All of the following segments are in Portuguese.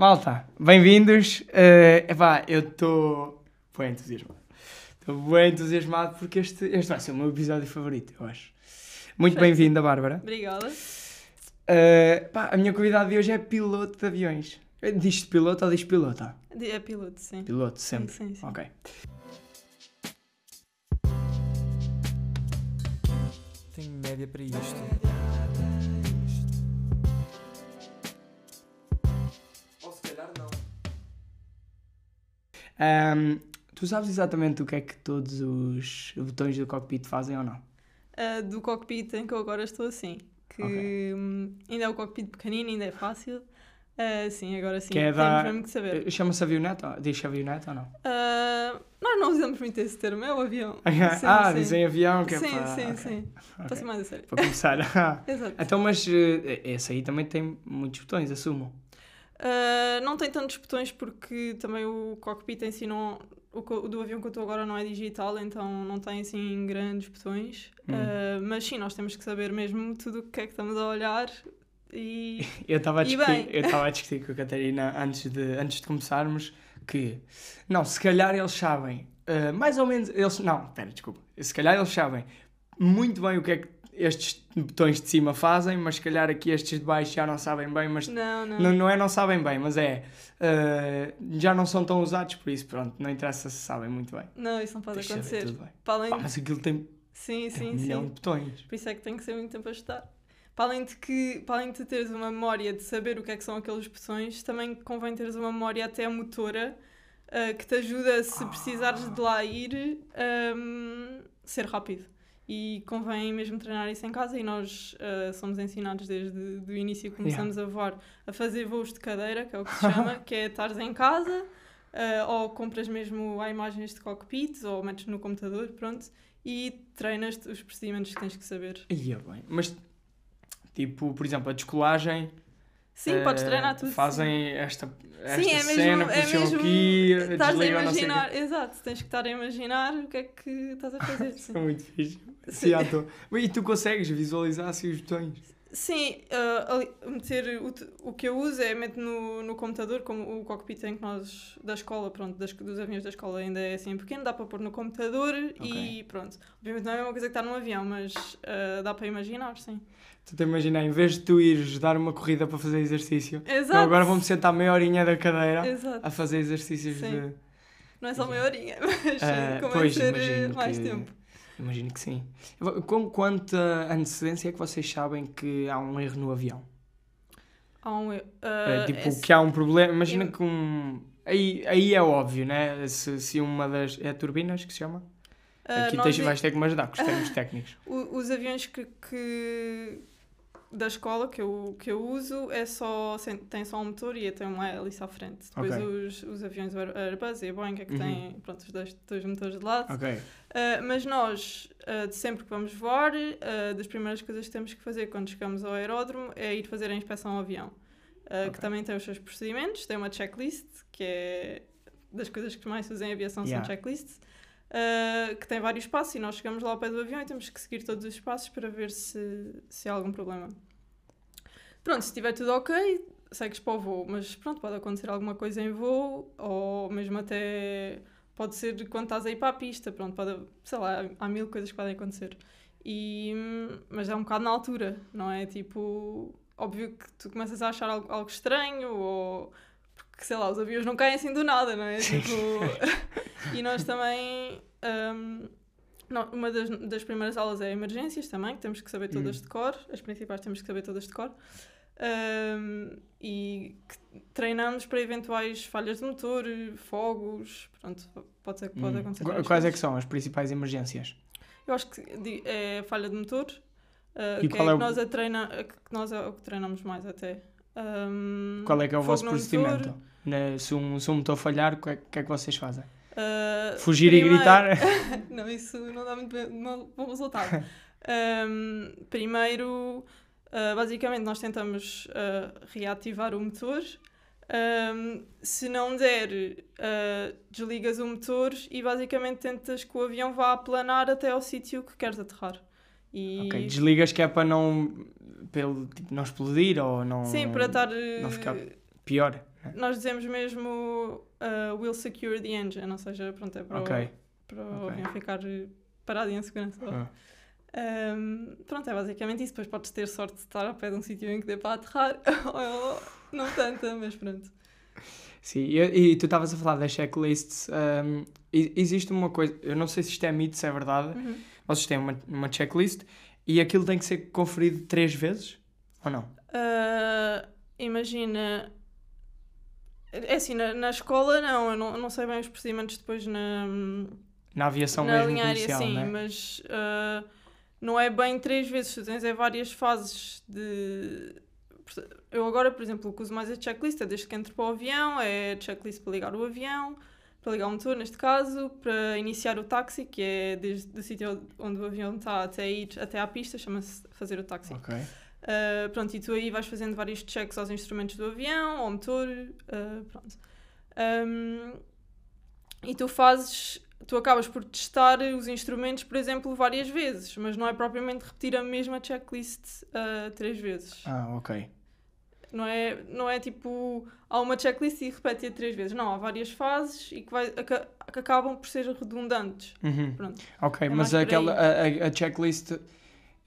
Malta, bem-vindos. Uh, epá, eu estou bem entusiasmado. Estou bem entusiasmado porque este, este vai ser o meu episódio favorito, eu acho. Muito bem-vinda, Bárbara. Obrigada. Uh, pá, a minha convidada de hoje é piloto de aviões. Diz-te piloto ou diz pilota? É piloto, sim. Piloto, sempre. Sim, sim, sim. Ok. Tenho média para isto. Ahm, tu sabes exatamente o que é que todos os botões do cockpit fazem ou não? Ah, do cockpit em que eu agora estou assim. Que Ok. hum, ainda é o cockpit pequenino, ainda é fácil. Ah, sim, agora sim. Que é Temos da- mesmo que saber. Eh, Chama-se avioneta? Diz avioneta ou não? Ah, nós não usamos muito esse termo, é o avião. Sim, ah, sim. dizem avião, que é sim, para... sim, ok, sim. Para ok. ser mais a sério. Para começar. Exato. então, mas eh, esse aí também tem muitos botões, assumo. Ah, não tem tantos botões porque também o cockpit em si não. O, o do avião que eu estou agora não é digital, então não tem assim grandes botões. Hum. Ah, mas sim, nós temos que saber mesmo tudo o que é que estamos a olhar e. Eu estava a a discutir com a Catarina antes de, antes de começarmos que, não, se calhar eles sabem, eh, mais ou menos, eles, não, espera, desculpa, se calhar eles sabem muito bem o que é que estes botões de cima fazem, mas se calhar aqui estes de baixo já não sabem bem, mas Não, não. não, não é não sabem bem, mas é, eh, já não são tão usados, por isso, pronto, não interessa se sabem muito bem. Não, isso não pode Deixa ver acontecer. bem. Para além Pá, mas aquilo tem, Sim, tem sim, um milhão sim. de botões. Por isso é que tem que ser muito tempo a estudar. Para além de que, para além de teres uma memória de saber o que é que são aqueles botões, também convém teres uma memória até motora ah, que te ajuda, se precisares de lá ir, ahm, ser rápido. E convém mesmo treinar isso em casa e nós ah, somos ensinados desde o início que começamos a voar a fazer voos de cadeira, que é o que se chama, que é estares em casa ah, ou compras mesmo há imagens de cockpits ou metes no computador, pronto, e treinas os procedimentos que tens que saber. Ia bem, mas, tipo, por exemplo, a descolagem... Sim, Eh, podes treinar tudo. Fazem esta, esta sim, é mesmo, cena, é puxam mesmo aqui, estás a imaginar, exato, tens que estar a imaginar o que é que estás a fazer. Sim, é muito fixe. Sim. Sim, E tu consegues visualizar assim os botões? Sim, ali- meter o, o que eu uso é meto no, no computador, como o cockpit em que nós, da escola, pronto, das, dos aviões da escola ainda é assim pequeno, dá para pôr no computador e pronto. Obviamente não é uma coisa que está num avião, mas ah, dá para imaginar, sim. Tu te imaginas, em vez de tu ires dar uma corrida para fazer exercício, Exato. agora vou-me sentar meia horinha da cadeira Exato. a fazer exercícios Sim. de. Não é só meia horinha, mas Ah, como pois, ser imagino mais que- tempo. Imagino que sim. Com quanta antecedência é que vocês sabem que há um erro no avião? Há um, É, ah, tipo, esse- que há um problema. Imagina Eu- que um. Aí, aí é óbvio, né? Se, se uma das. É turbinas que se chama? Aqui nós tens, vais ter que me ajudar com os termos técnicos. Os aviões que, que- da escola que eu, que eu uso é só, tem só um motor e tem uma hélice à frente. Depois Ok. os, os aviões Air- Airbus e a Boeing é que Uhum. têm pronto, os dois, dois motores de lado. Ok. Ah, mas nós, ah, de sempre que vamos voar, ah, das primeiras coisas que temos que fazer quando chegamos ao aeródromo é ir fazer a inspeção ao avião. ah, Ok. Que também tem os seus procedimentos, tem uma checklist, que é das coisas que mais se usa em aviação Yeah. são checklists. Ah, que tem vários passos e nós chegamos lá ao pé do avião e temos que seguir todos os passos para ver se, se há algum problema. Pronto, se estiver tudo ok, segues para o voo, mas pronto, pode acontecer alguma coisa em voo, ou mesmo até pode ser quando estás a ir para a pista, pronto, pode, sei lá, há mil coisas que podem acontecer. E, mas é um bocado na altura, não é? Tipo, óbvio que tu começas a achar algo, algo estranho, ou porque sei lá, os aviões não caem assim do nada, não é? Tipo, e nós também. hum, não, uma das, das primeiras aulas é emergências também, que temos que saber todas Hum. de cor, as principais temos que saber todas de cor. Hum, e que treinamos para eventuais falhas de motor, fogos, pronto, pode ser que pode Hum. acontecer. Quais é coisas. que são as principais emergências? Eu acho que é falha de motor, uh, E que qual é, é o- que nós a treina, que nós é o que treinamos mais até. Um, Qual é que é o vosso procedimento? motor, Na- se, um, se um motor falhar, o que, é, que é que vocês fazem? uh, Fugir primeiro- e gritar? não, isso não dá muito bem- não, bom resultado. Um, primeiro, uh, basicamente, nós tentamos uh, reativar o motor. Um, se não der, desligas o motor e basicamente tentas que o avião vá aplanar até ao sítio que queres aterrar. E... Ok, desligas que é para não, pelo, tipo, não explodir ou não Sim, para estar não ficar pior. Nós dizemos mesmo uh, will secure the engine, ou seja, pronto, é para, Ok. o, para o Ok. avião ficar parado em segurança. Ah. Um, pronto, é basicamente isso. Depois podes ter sorte de estar ao pé de um sítio em que dê para aterrar, ou não tanta, mas pronto. Sim, e, e tu estavas a falar das checklists. e- existe uma coisa, eu não sei se isto é mito, se é verdade. Uhum. Vocês têm uma, uma checklist e aquilo tem que ser conferido três vezes? Ou não? Uh, imagina. É assim, na, na escola não, eu não, não sei bem os procedimentos depois na, Na aviação na mesmo linha comercial, sim, né? mas uh, não é bem três vezes, tu tens é várias fases de. Eu agora, por exemplo, o que uso mais a checklist é desde que entro para o avião, é checklist para ligar o avião, para ligar o motor neste caso, para iniciar o táxi, que é desde o sítio onde o avião está até ir até à pista, chama-se fazer o táxi. Ok. Uh, pronto, e tu aí vais fazendo vários checks aos instrumentos do avião, ao motor, uh, pronto. Um, e tu fazes, tu acabas por testar os instrumentos, por exemplo, várias vezes, mas não é propriamente repetir a mesma checklist uh, três vezes. Ah, ok. Não é, não é tipo, há uma checklist e repete-a três vezes. Não, há várias fases e que, vai, aca- que acabam por ser redundantes. Uhum. Pronto. Ok, É mas aquela, a, a- a checklist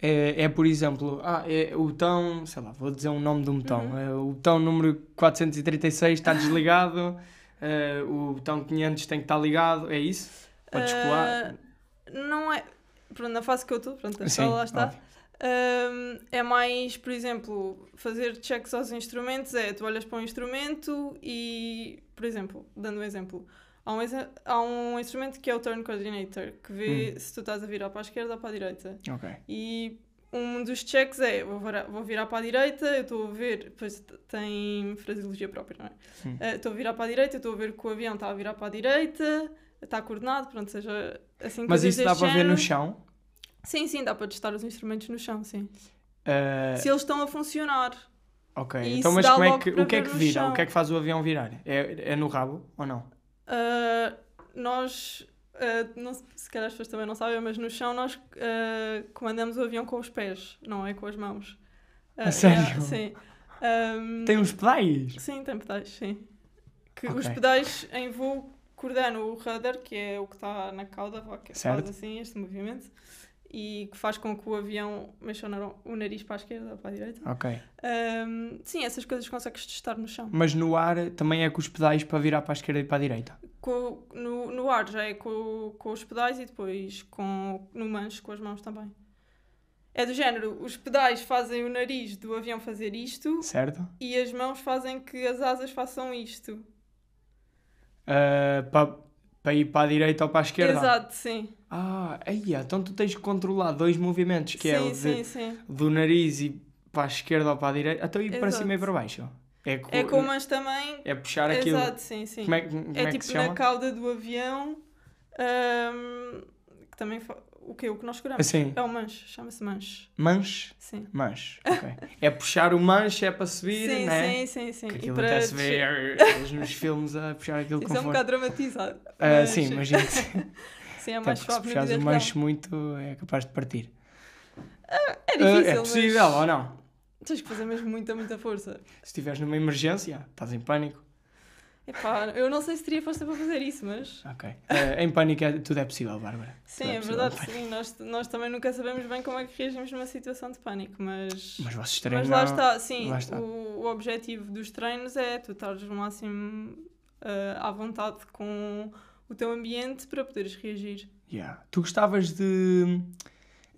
é, é, por exemplo, ah, é o botão, sei lá, vou dizer um nome de um botão. Uhum. É, o botão número 436 está desligado, é, o botão 500 tem que estar ligado, é isso? Podes colar? Uh, não é. Pronto, na fase que eu estou, pronto, a Sim, lá está. óbvio. Um, é mais, por exemplo, fazer checks aos instrumentos. É, tu olhas para um instrumento e, por exemplo, dando um exemplo, há um, há um instrumento que é o Turn Coordinator, que vê se tu estás a virar para a esquerda ou para a direita. Ok. E um dos checks é, vou virar, vou virar para a direita, eu estou a ver, pois t- tem fraseologia própria, não é? Hum. Eh, Estou a virar para a direita, eu estou a ver que o avião está a virar para a direita, está coordenado, pronto, seja assim Mas isso dá para ver no chão? Sim, sim, dá para testar os instrumentos no chão, sim. Ah, Se eles estão a funcionar. ok, e então mas como é que, o que é que vira? O que é que faz o avião virar? É, é no rabo ou não? Ah, nós, ah, não, se calhar as pessoas também não sabem, mas no chão nós ah, comandamos o avião com os pés, não é com as mãos. A sério? sim. Ahm, Tem uns pedais? Sim, tem pedais, sim. Que Ok. Os pedais em voo coordenam o rudder, que é o que está na cauda, que Certo. faz assim este movimento, e que faz com que o avião mexa o nar- o nariz para a esquerda ou para a direita. Ok. Ahm, sim, essas coisas consegues testar no chão. Mas no ar também é com os pedais para virar para a esquerda e para a direita? Com, no, no ar já é com, com os pedais e depois com, no manche com as mãos também. É do género, os pedais fazem o nariz do avião fazer isto Certo? e as mãos fazem que as asas façam isto. Ah, para, para ir para a direita ou para a esquerda? Exato, sim. Ah, aí, então tu tens que controlar dois movimentos, que sim, é o de- sim, sim. do nariz e para a esquerda ou para a direita, até ir para Exato. cima e para baixo. É, co- É com mas também. é puxar aquilo. Exato, sim, sim. Como é, que- como é é que tipo se na cauda do avião. ahm, que também. fa- O que? O que nós curamos? Assim, É o manche, chama-se manche. manche, Sim. manche, ok. é puxar o manche, é para subir, sim, né? sim, sim, sim. Que E aquilo para até se vê eles nos filmes a puxar aquilo Isso com é um bocado dramatizado. Ah, mas- sim, imagina se Sim, é até mais se suave na puxares o real. manche muito é capaz de partir. É Ah, difícil, é possível ou não? mas tens que fazer mesmo muita, muita força. Se estiveres numa emergência, estás em pânico. Epá, eu não sei se teria força para fazer isso, mas... Ok. Ah, em pânico é- tudo é possível, Bárbara. Sim, é possível verdade, sim. Nós, nós também nunca sabemos bem como é que reagimos numa situação de pânico, mas... Mas vocês treinam. Mas lá está, sim, lá está. O, o objetivo dos treinos é tu estares o máximo ah, à vontade com o teu ambiente para poderes reagir. Yeah. Tu gostavas de.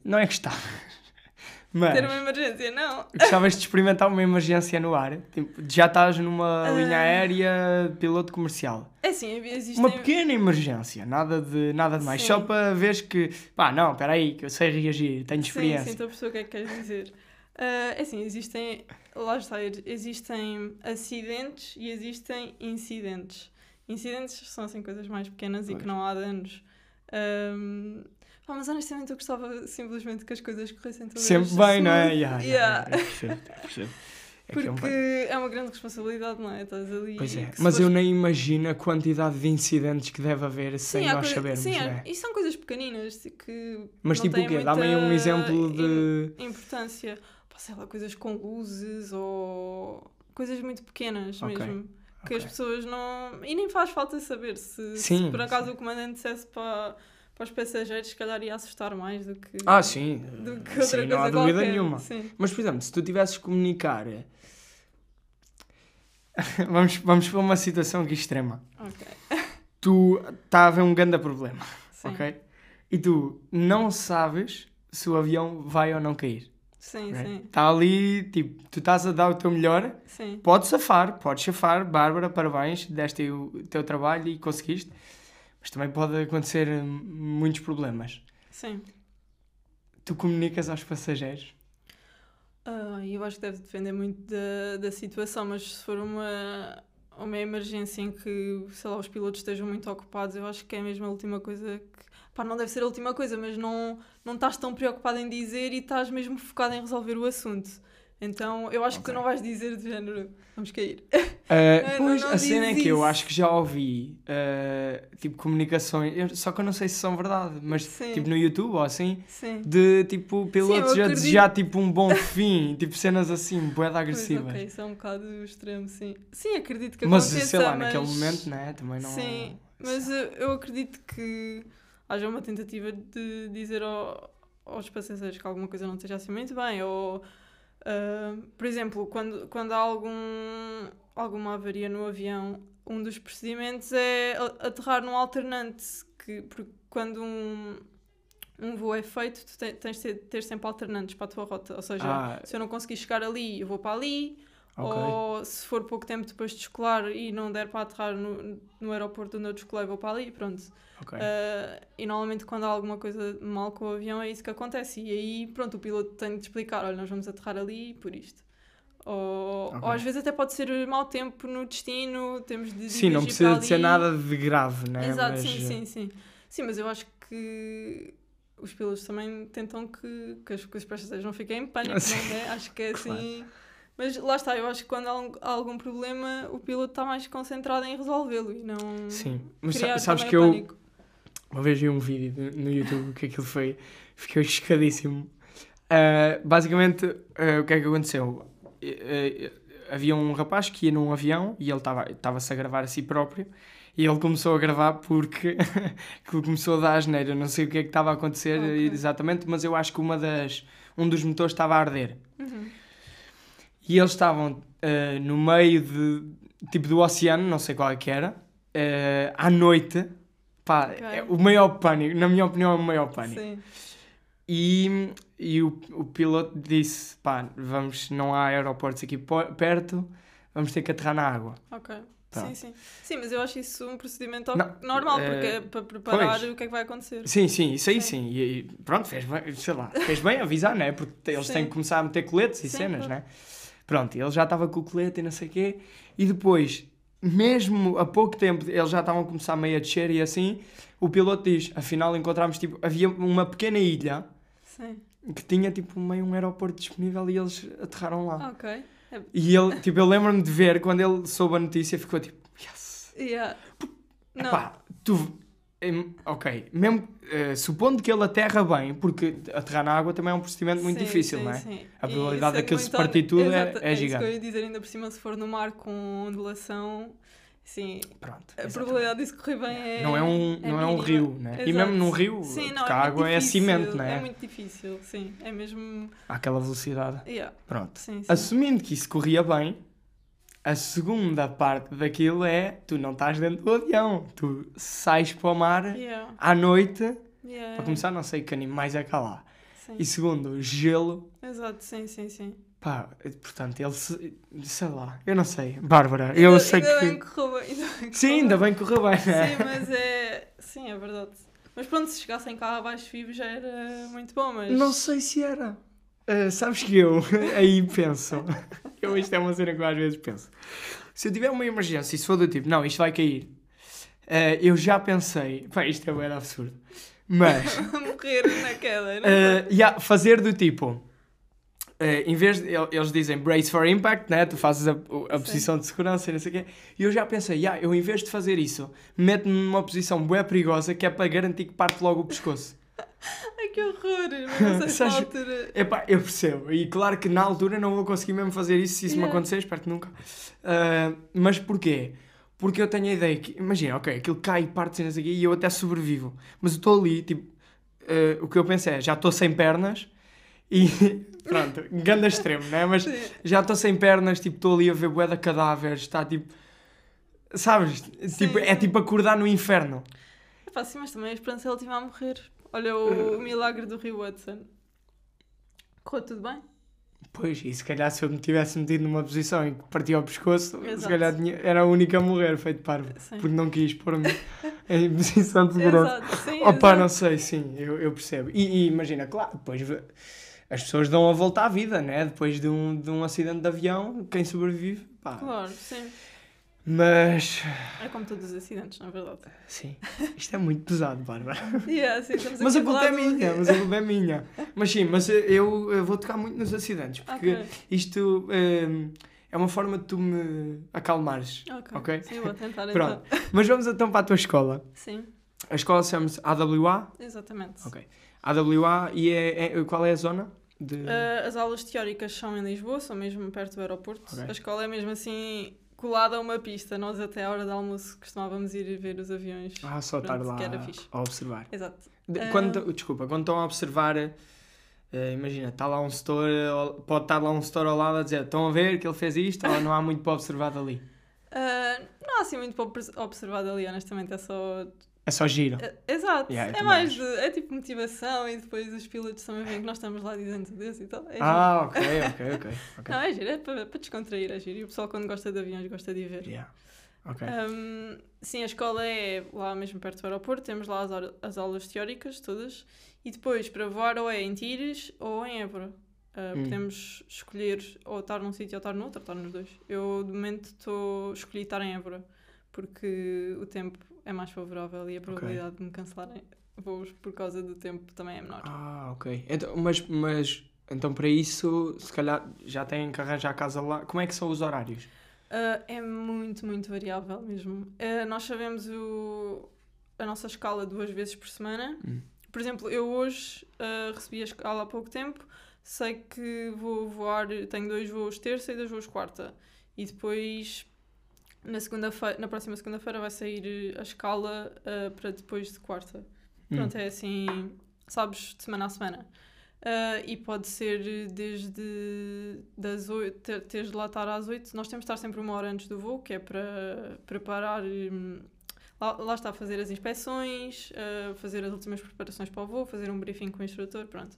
Não é gostar. Mas Ter uma emergência, não. gostavas de experimentar uma emergência no ar. Tipo, já estás numa Ah. linha aérea, piloto comercial. É assim, existem... Uma pequena emergência, nada de, nada de mais. Sim. Só para veres que, pá, não, espera aí, que eu sei reagir, tenho Sim, experiência. sim, estou a perceber o que é que queres dizer. É assim, existem, lá está, existem acidentes e existem incidentes. Incidentes são assim coisas mais pequenas e Pois. que não há danos. Ahm, pá, mas honestamente eu gostava simplesmente que as coisas corressem todas Sempre bem, não é? Yeah, yeah, Yeah. É é um Porque bem- é uma grande responsabilidade, não é? Estás ali. Pois é, mas eu nem imagino a quantidade de incidentes que deve haver sem há nós coisa- sabermos, sim, é? e são coisas pequeninas que. Mas tipo o quê? Dá-me um exemplo de. importância. Pá, sei lá, coisas com luzes ou coisas muito pequenas Ok, mesmo. Que ok. as pessoas não. E nem faz falta saber se, se Sim, por acaso sim. o comandante dissesse para, para os passageiros, se calhar ia assustar mais do que. Ah, sim. Do que outra Sim, coisa não há dúvida qualquer. nenhuma. Sim. Mas, por exemplo, se tu tivesses que comunicar. vamos, vamos para uma situação aqui extrema. Ok. Tu está a haver um grande problema, Sim. ok? E tu não sabes se o avião vai ou não cair. Sim, ok? sim. Está ali, tipo, tu estás a dar o teu melhor, Sim. podes safar, podes safar, Bárbara, parabéns, deste o teu trabalho e conseguiste. Mas também pode acontecer hum, muitos problemas. Sim. Tu comunicas aos passageiros. Ah, eu acho que deve depender muito da, da situação, mas se for uma, uma emergência em que, sei lá, os pilotos estejam muito ocupados, eu acho que é mesmo a última coisa que. Pá, não deve ser a última coisa, mas não, não estás tão preocupado em dizer e estás mesmo focado em resolver o assunto. Então eu acho que tu não vais dizer de género, vamos cair. Uh, Não, pois, não a cena é que eu isso. acho que já ouvi uh, tipo comunicações, eu- só que eu não sei se são verdade, mas Sim. tipo no YouTube ou assim, Sim. de tipo pilotos eu a acredito. desejar tipo um bom fim, tipo cenas assim, bué de Pois, ok, isso é um bocado extremo, sim. Sim, acredito que mas aconteça, sei lá, mas... naquele momento, né? Também não. Sim, mas eu, eu acredito que haja uma tentativa de dizer ao- aos passageiros que alguma coisa não esteja assim muito bem, ou, ah, por exemplo, quando, quando há algum, alguma avaria no avião, um dos procedimentos é aterrar num alternante, que, porque quando um, um voo é feito, tu te- tens de ter, ter sempre alternantes para a tua rota, ou seja, Ah, se eu não conseguir chegar ali, eu vou para ali, ok. ou se for pouco tempo depois de descolar e não der para aterrar no, no aeroporto onde eu descolei, vou para ali, pronto. ok. Ah, e normalmente quando há alguma coisa mal com o avião é isso que acontece. E aí, pronto, o piloto tem de explicar, olha, nós vamos aterrar ali por isto. Ou, Ok. ou às vezes até pode ser mau tempo no destino, temos de Sim, não precisa de ser nada de grave, né? Exato, mas, sim, uh, sim, sim. Sim, mas eu acho que os pilotos também tentam que, que, as, os passageiros não fiquem em pânico, não é? Acho que é Claro. Mas lá está, eu acho que quando há, um- algum problema, o piloto está mais concentrado em resolvê-lo e não Sim, mas sabes que eu pânico. uma vez vi um vídeo no- YouTube que aquilo foi, fiquei chocadíssimo. Ah, basicamente, ah, o que é que aconteceu? Eh, havia um rapaz que ia num avião e ele estava- estava-se a gravar a si próprio e ele começou a gravar porque que começou a dar asneira. Não sei o que é que estava a acontecer Ok. exatamente, mas eu acho que uma das, um dos motores estava a arder. Uhum. E eles estavam ah, no meio de, tipo do oceano, não sei qual é que era, ah, à noite. Pá, Ok. é o maior pânico, na minha opinião, é o maior pânico. Sim, E, e o, o piloto disse: pá, vamos, não há aeroportos aqui perto, vamos ter que aterrar na água. ok. Pronto. Sim, sim. Sim, mas eu acho isso um procedimento Não, normal, eh, porque é para preparar pois. o que é que vai acontecer. Sim, sim, isso aí Sim. sim. E, pronto, fez bem, sei lá, fez bem avisar, né? Porque eles Sim. têm que começar a meter coletes e Sim, cenas, claro. né? Pronto, ele já estava com o colete e não sei o quê. E depois, mesmo a pouco tempo, eles já estavam a começar meio a descer e assim, o piloto diz: afinal encontramos, tipo, havia uma pequena ilha Sim. que tinha, tipo, meio um aeroporto disponível e eles aterraram lá. Ok. É- E ele, tipo, eu lembro-me de ver, quando ele soube a notícia, ficou tipo, yes. Yeah. Não. Epá, tu. Ok, mesmo eh, supondo que ele aterra bem, porque aterrar na água também é um procedimento muito Sim, difícil, sim, não é? sim. A E probabilidade daquilo se partir tudo é- Exato, é isso que gigante. eu ia dizer, ainda por cima, se for no mar com ondulação, sim, Pronto. a exatamente. probabilidade disso correr bem é. Não é um, não é um rio, né? E Exato. mesmo num rio, Sim, não, a é água é difícil, cimento, não é? É muito difícil, sim. É mesmo. Àquela velocidade. Yeah, Pronto. Assumindo que isso corria bem, a segunda parte daquilo é tu não estás dentro do avião, tu sais para o mar Yeah, à noite. yeah, Para começar, não sei que animais é cá lá. sim. E segundo, gelo. Exato, sim, sim, sim. Pá, portanto, ele se... sei lá, eu não sei. Bárbara, eu Ainda- sei ainda que. Bem que correu bem, ainda bem que Sim, correu ainda bem. bem que correu bem, né? Sim, mas é. Sim, é verdade. Mas pronto, se chegassem cá abaixo vivo já era muito bom, mas. Não sei se era. Ah, sabes que eu aí penso. Eu, isto é uma cena que eu às vezes penso. Se eu tiver uma emergência e se for do tipo, não, isto vai cair, ah, eu já pensei. Pá, isto é bem absurdo. Mas. morrer na queda, não Uh, yeah, fazer do tipo. uh, em vez de. el- Eles dizem brace for impact, né? Tu fazes a, a posição de segurança e não sei o quê. E eu já pensei, yeah, eu em vez de fazer isso, meto-me numa posição bué perigosa que é para garantir que parte logo o pescoço. Ai que horror! Mas não sei altura. Epá, eu percebo. E claro que na altura não vou conseguir mesmo fazer isso se isso me Yeah. acontecer, espero que nunca. Ah, mas porquê? Porque eu tenho a ideia que, imagina, ok, aquilo cai e parte cenas aqui e eu até sobrevivo. Mas eu estou ali, tipo, ah, o que eu penso é, já estou sem pernas e pronto, ganda extremo, né? Mas Sim. já estou sem pernas, tipo, estou ali a ver bué de cadáveres, está tipo. Sabes? Tipo, é tipo acordar no inferno. Epá, sim, mas também a esperança ele tinha a morrer. Olha o, o milagre do Rio Hudson. Correu tudo bem? Pois, e se calhar se eu me tivesse metido numa posição em que partia o pescoço, se Exato. calhar tinha- era a única a morrer, feito parvo. Sim. Porque não quis pôr-me em posição de segurança. Sim. Opa, não sei, sim, eu, eu percebo. E, e imagina, claro, depois as pessoas dão a volta à vida, né? Depois de um, de um acidente de avião, quem sobrevive, pá. Claro, sim. Mas, É como todos os acidentes, na verdade. sim, isto é muito pesado, Bárbara. Yeah, sim, Mas a culpa é minha, mas a culpa é minha. Mas sim, mas eu, eu vou tocar muito nos acidentes, porque Ok, isto hum, é uma forma de tu me acalmares. ok. ok. Sim, vou tentar Pronto. então. Mas vamos então para a tua escola. Sim, A escola chama-se AWA. exatamente. Ok. AWA e é, é- qual é a zona? De... Uh, as aulas teóricas são em Lisboa, são mesmo perto do aeroporto. Ok. A escola é mesmo assim colada a uma pista. Nós até à hora de almoço costumávamos ir ver os aviões. ah, só estar lá que era fixe. a observar. Exato. De- quando, desculpa, quando estão a observar, eh, imagina, está lá um setor, pode estar lá um setor ao lado a dizer estão a ver que ele fez isto ou não há muito para observar dali? Uh, não há assim muito para obs- observar dali, honestamente. É só. É só giro. É- exato. Yeah, é mais de. É tipo motivação e depois os pilotos também veem que nós estamos lá dizendo Deus e tal. É ah, ok, ok, ok. Não, é giro, é para, para descontrair, é giro. E o pessoal, quando gosta de aviões, gosta de ver. Yeah. Ok. Um, sim, a escola é lá mesmo perto do aeroporto, temos lá as, as aulas teóricas todas e depois para voar ou é em Tires ou em Évora. Uh, Hum. Podemos escolher ou estar num sítio ou estar no outro, ou estar nos dois. Eu de momento estou escolhi estar em Évora porque o tempo é mais favorável e a probabilidade de me cancelarem voos por causa do tempo também é menor. Ah, ok. Então, mas, mas então para isso, se calhar já têm que arranjar a casa lá. Como é que são os horários? Uh, é muito, muito variável mesmo. Uh, nós sabemos o, a nossa escala duas vezes por semana. Hum. Por exemplo, eu hoje uh, recebi a escala há pouco tempo. Sei que vou voar, tenho dois voos terça e dois voos quarta. E depois, na, segunda na próxima segunda-feira, vai sair a escala uh, para depois de quarta. Hum. Pronto, é assim, sabes, de semana a semana. Ah, e pode ser desde das 8, ter, teres de lá estar às 8. Nós temos de estar sempre uma hora antes do voo, que é para preparar. hum, Lá, lá está a fazer as inspeções, ah, fazer as últimas preparações para o voo, fazer um briefing com o instrutor, pronto.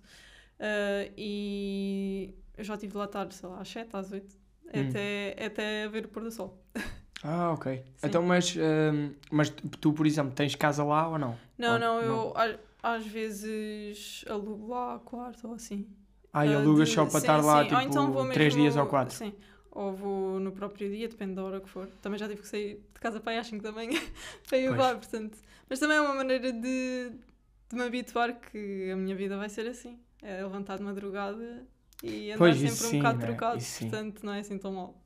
Ah, e eu já tive de lá estar, sei lá, às 7, às 8, Hum. até, até ver o pôr do sol. Ah, ok. Sim. Então, mas, hum, mas tu, por exemplo, tens casa lá ou não? Não, Ou- não, eu a- às vezes alugo lá quarto ou assim. Ah, e Ah, alugas de- só para sim, estar lá, sim. Ou então vou tipo, 3 mesmo- dias ou 4? Sim. Ou vou no próprio dia, depende da hora que for. Também já tive que sair de casa para aí às 5 da manhã para ir lá, portanto. Mas também é uma maneira de, de me habituar que a minha vida vai ser assim. É levantar de madrugada e andar Pois, sempre um sim, bocado né? trocado, portanto não é assim tão mal.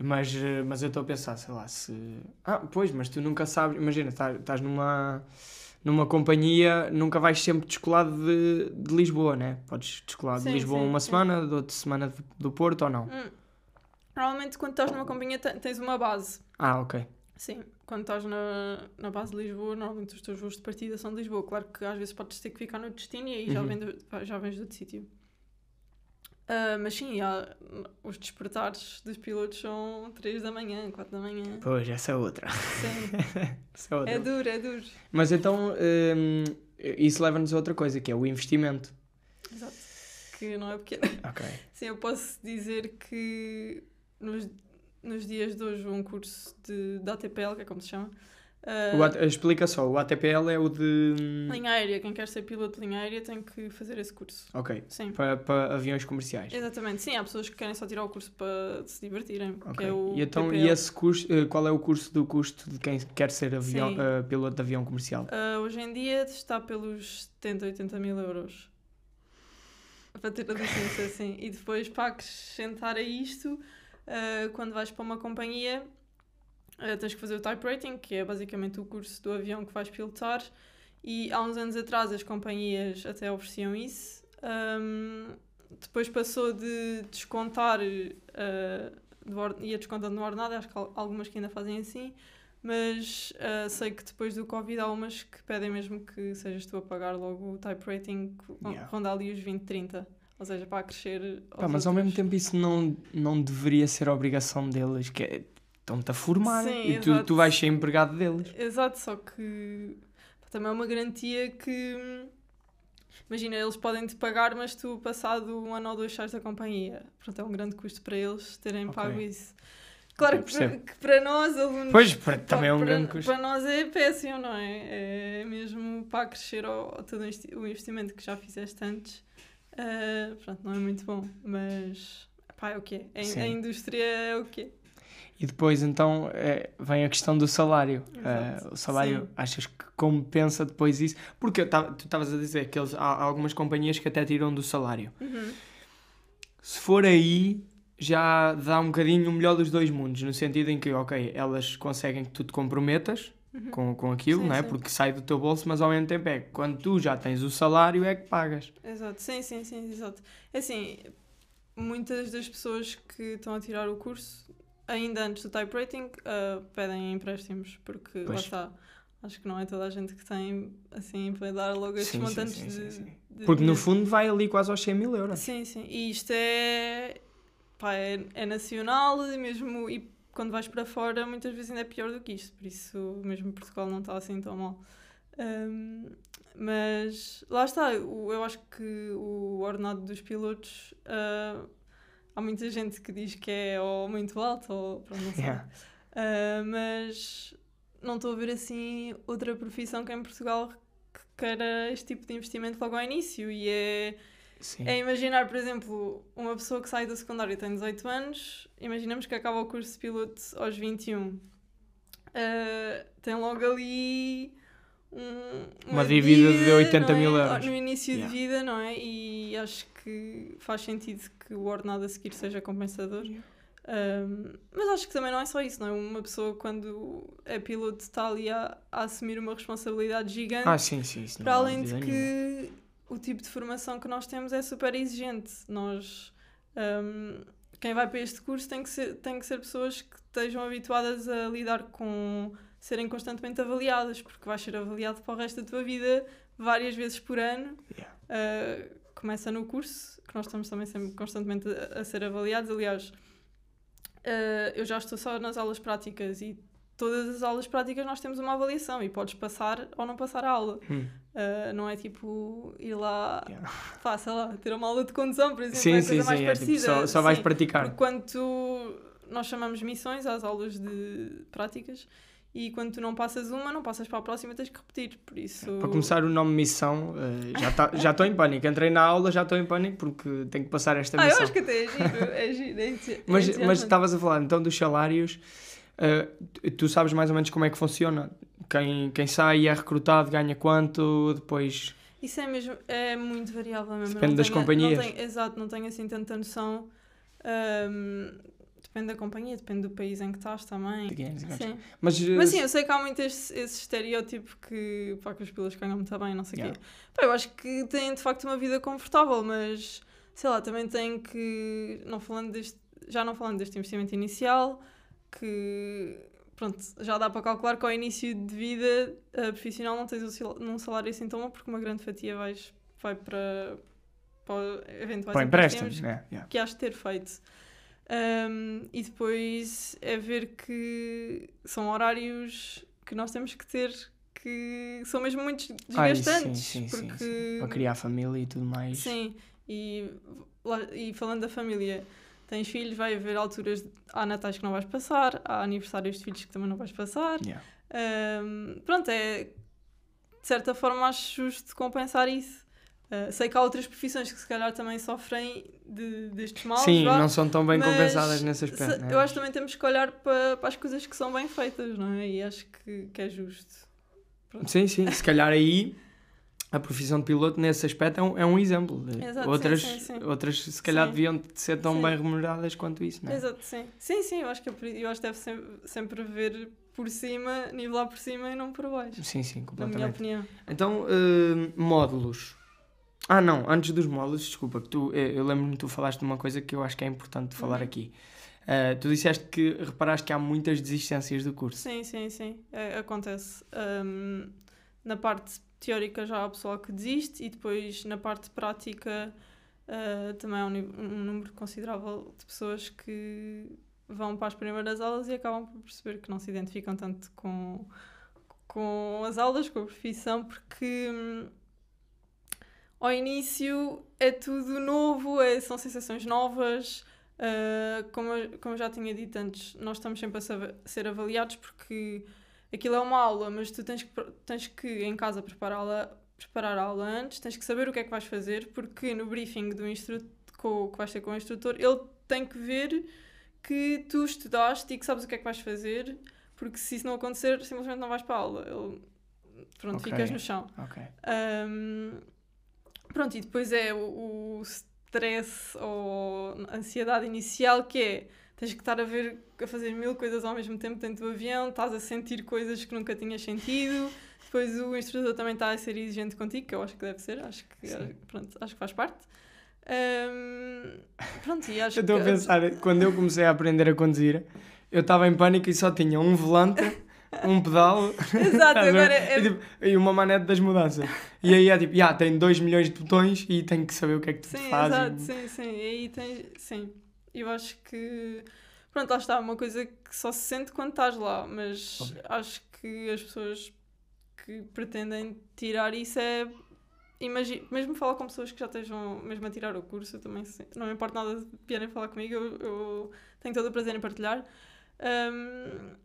Mas, eh, mas eu estou a pensar, sei lá, se. Ah, pois, mas tu nunca sabes. Imagina, tá- estás numa, numa companhia, nunca vais sempre descolado de, de Lisboa, né? Podes descolar de Lisboa sim, uma sim. semana, de outra semana do, Porto ou não? Hum. Normalmente quando estás numa companhia te- tens uma base. Ah, ok. Sim, quando estás na, na base de Lisboa, normalmente os teus voos de partida são de Lisboa. Claro que às vezes podes ter que ficar no destino e aí já, Uhum. vem do- já vens de outro sítio. Ah, mas sim, há- os despertares dos pilotos são 3 da manhã, 4 da manhã. Pois, essa é outra. Sim, Essa é outra. é duro, é duro. Mas então, hum, isso leva-nos a outra coisa, que é o investimento. Exato. Que não é pequeno. Ok. Sim, eu posso dizer que nos, nos dias de hoje um curso de, de ATPL, que é como se chama. O AT- explica só, o ATPL é o de. hum, linha aérea, quem quer ser piloto de linha aérea tem que fazer esse curso. Ok. Sim. Para, para aviões comerciais. Exatamente, sim, há pessoas que querem só tirar o curso para se divertirem. Que Ok. é e então, e esse curso, eh, qual é o custo do custo de quem quer ser avião, Sim. eh, piloto de avião comercial? Ah, hoje em dia está pelos 70, 80 mil euros para ter a licença assim. E depois para acrescentar a isto, ah, quando vais para uma companhia, ah, tens que fazer o type rating, que é basicamente o curso do avião que vais pilotar. E há uns anos atrás as companhias até ofereciam isso. Ahm, depois passou de descontar, uh, or- ia descontando no ordenado, acho que al- algumas que ainda fazem assim, mas ah, sei que depois do Covid há umas que pedem mesmo que sejas tu a pagar logo o type rating, Yeah. ronda ali os 20, 30. Ou seja, para crescer. Pá, mas ao mesmo outros. tempo isso não, não deveria ser obrigação deles, que é, estão-te a formar Sim, e tu, exato. tu vais ser empregado deles. Exato, só que também é uma garantia que imagina, eles podem te pagar, mas tu passado um ano ou dois sais da companhia. Portanto, é um grande custo para eles terem Ok. pago isso. Claro que, para, que para nós, alunos. Pois, para- também é um para, grande custo. Para nós é péssimo, não é? É mesmo para crescer ao, ao todo o investi- o investimento que já fizeste antes. ah, pronto, não é muito bom, mas pá, é o que é. A indústria é o que é. E depois então é, vem a questão do salário. Ah, o salário, Sim. achas que compensa depois isso? Porque tava- tu estavas a dizer que eles, há, algumas companhias que até tiram do salário. Uhum. Se for aí, já dá um bocadinho o melhor dos dois mundos, no sentido em que, ok, elas conseguem que tu te comprometas Uhum. com, com aquilo, Sim, não é? sim. Porque sai do teu bolso, mas ao mesmo tempo é que quando tu já tens o salário é que pagas. Exato, sim, sim, sim, exato. É assim, muitas das pessoas que estão a tirar o curso, ainda antes do type rating, ah, pedem empréstimos, porque lá Pois. está. Acho que não é toda a gente que tem, assim, para dar logo estes Sim, sim, montantes sim, de, sim, sim. de Porque no fundo vai ali quase aos 100 mil euros. Sim, sim. E isto é, pá, é, é nacional e mesmo e quando vais para fora muitas vezes ainda é pior do que isto. Por isso mesmo Portugal não está assim tão mal. Ahm, mas lá está, eu acho que o ordenado dos pilotos ah, há muita gente que diz que é ou muito alto ou pronto, não sei. Yeah. Ah, mas não estou a ver assim outra profissão que em Portugal que queira este tipo de investimento logo ao início e é é imaginar, por exemplo, uma pessoa que sai do secundário e tem 18 anos, imaginamos que acaba o curso de piloto aos 21. Ah, tem logo ali um- Uma dívida de 80 não é? mil euros. No início Yeah. de vida, não é? E acho que faz sentido que o ordenado a seguir seja compensador. Um, mas acho que também não é só isso, não é? Uma pessoa, quando é piloto, está ali a, a assumir uma responsabilidade gigante Ah, sim, sim. Isso para além de dúvida nenhuma. que o tipo de formação que nós temos é super exigente. Nós, hum, quem vai para este curso tem que, ser, tem que ser pessoas que estejam habituadas a lidar com serem constantemente avaliadas, porque vais ser avaliado para o resto da tua vida várias vezes por ano. Yeah. Uh, começa no curso, que nós estamos também sempre constantemente a, a ser avaliados. Aliás, uh, eu já estou só nas aulas práticas e todas as aulas práticas nós temos uma avaliação e podes passar ou não passar a aula. Hum, Uh, não é tipo ir lá, yeah. pá, sei lá, ter uma aula de condução, por exemplo, Sim, é a sim, coisa sim. mais é, tipo, parecida. só, só vais sim. praticar. Tu, nós chamamos missões às aulas de práticas e quando tu não passas uma, não passas para a próxima, tens que repetir. Por isso. Para começar, o nome missão, eh, já tá- já estou em pânico. Entrei na aula, já estou em pânico porque tenho que passar esta Ah, eu missão. acho que até é giro, é giro. É é Mas, mas estavas a falar então dos salários. eh, tu- sabes mais ou menos como é que funciona? Quem, quem sai e é recrutado ganha quanto? Depois. Isso é mesmo, é muito variável mesmo. Depende das tenho- companhias. Não tenho, exato, não tenho assim tanta noção. Ahm, depende da companhia, depende do país em que estás também. Sim. Mas, eh, Mas sim, eu sei que há muito esse, esse estereótipo que, pá, que os pilotos ganham muito bem, não sei o Yeah. quê. Pá, eu acho que têm de facto uma vida confortável, mas sei lá, também têm que, não falando deste, já não falando deste investimento inicial, que pronto, já dá para calcular que ao início de vida profissional não tens um sal- salário assim tão bom, porque uma grande fatia vais, vai para, para eventuais empréstimos, né? Yeah. que has de ter feito. Um, e depois é ver que são horários que nós temos que ter que são mesmo muito Ah, desgastantes. sim, sim, sim, porque sim. Para criar família e tudo mais. Sim, e, e falando da família, tens filhos, vai haver alturas, há natais que não vais passar, há aniversários de filhos que também não vais passar. Yeah. Um, pronto, é de certa forma acho justo compensar isso. Uh, sei que há outras profissões que se calhar também sofrem de, destes males. Sim, vá, não são tão bem compensadas nesse se- aspecto. né? Eu acho que também temos que olhar para, para as coisas que são bem feitas, não é? E acho que, que é justo. Sim, sim, se calhar aí a profissão de piloto, nesse aspecto, é um, é um exemplo. Exato, sim, outras, sim, sim. outras, se calhar, Sim. deviam ser tão Sim. bem remuneradas quanto isso, não é? Exato, sim. Sim, sim, eu acho que, é eu acho que deve sempre, sempre ver por cima, nivelar por cima e não por baixo. Sim, sim, Na minha completamente. opinião. Então, eh, módulos. Ah, não, antes dos módulos, desculpa, que tu, eh, eu lembro-me que tu falaste de uma coisa que eu acho que é importante falar Uhum. aqui. Eh, tu disseste que reparaste que há muitas desistências do curso. Sim, sim, sim. É, acontece. Ahm, na parte teórica já há pessoal que desiste e depois na parte prática ah, também há um, um número considerável de pessoas que vão para as primeiras aulas e acabam por perceber que não se identificam tanto com, com as aulas, com a profissão, porque hum, ao início é tudo novo, é- são sensações novas. Uh, como, eu- como eu já tinha dito antes, nós estamos sempre a saber- ser avaliados porque aquilo é uma aula, mas tu tens que, tens que em casa prepará-la, preparar a aula antes, tens que saber o que é que vais fazer, porque no briefing do instrutor, que vais ter com o instrutor, ele tem que ver que tu estudaste e que sabes o que é que vais fazer, porque se isso não acontecer, simplesmente não vais para a aula. Ele, pronto, Ok. ficas no chão. Ok. Um, pronto, e depois é o, o stress ou ansiedade inicial que é tens que estar a ver a fazer mil coisas ao mesmo tempo dentro do avião, estás a sentir coisas que nunca tinhas sentido, depois o instrutor também está a ser exigente contigo, que eu acho que deve ser, acho que, Sim. pronto, acho que faz parte. Um, pronto, e acho Eu estou a que pensar, quando eu comecei a aprender a conduzir, eu estava em pânico e só tinha um volante, um pedal Exato, agora é, e, tipo, e uma manete das mudanças. E aí é tipo, já, tem 2 milhões de botões e tenho que saber o que é que tu Sim, fazes. exato, sim, sim. E aí tens. Sim. Eu acho que. Pronto, lá está, uma coisa que só se sente quando estás lá, mas Óbvio. acho que as pessoas que pretendem tirar isso é. Imagina, mesmo falar com pessoas que já estejam mesmo a tirar o curso, eu também sei- não me importa nada de vierem falar comigo, eu, eu tenho todo o prazer em partilhar. Ahm,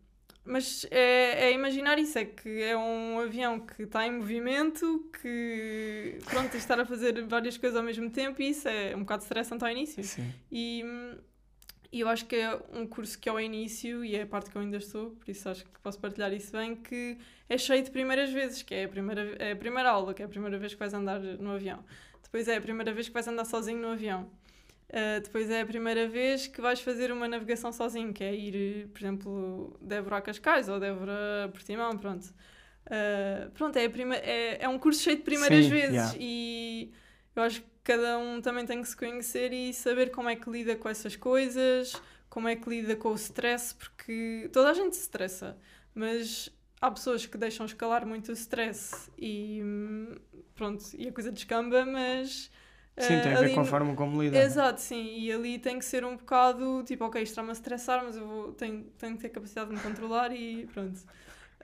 mas é, é imaginar isso, é que é um avião que está em movimento, que pronto, estar a fazer várias coisas ao mesmo tempo e isso é um bocado estressante ao início. Sim. E, e eu acho que é um curso que ao início, e é a parte que eu ainda estou, por isso acho que posso partilhar isso bem, que é cheio de primeiras vezes, que é a primeira, é a primeira aula, que é a primeira vez que vais andar no avião. Depois é a primeira vez que vais andar sozinho no avião. Uh, depois é a primeira vez que vais fazer uma navegação sozinho, que é ir, por exemplo, de Évora a Cascais ou de Évora a Portimão, pronto. Uh, pronto, é, a prime é, é um curso cheio de primeiras Sim, vezes yeah. e eu acho que cada um também tem que se conhecer e saber como é que lida com essas coisas, como é que lida com o stress, porque toda a gente se estressa, mas há pessoas que deixam escalar muito o stress e hum, pronto, e a coisa descamba, mas Sim, eh, tem a ver ali com a no- forma como lida. Exato, sim, e ali tem que ser um bocado tipo, ok, isto está-me a estressar, mas eu vou, tenho, tenho que ter capacidade de me controlar e pronto.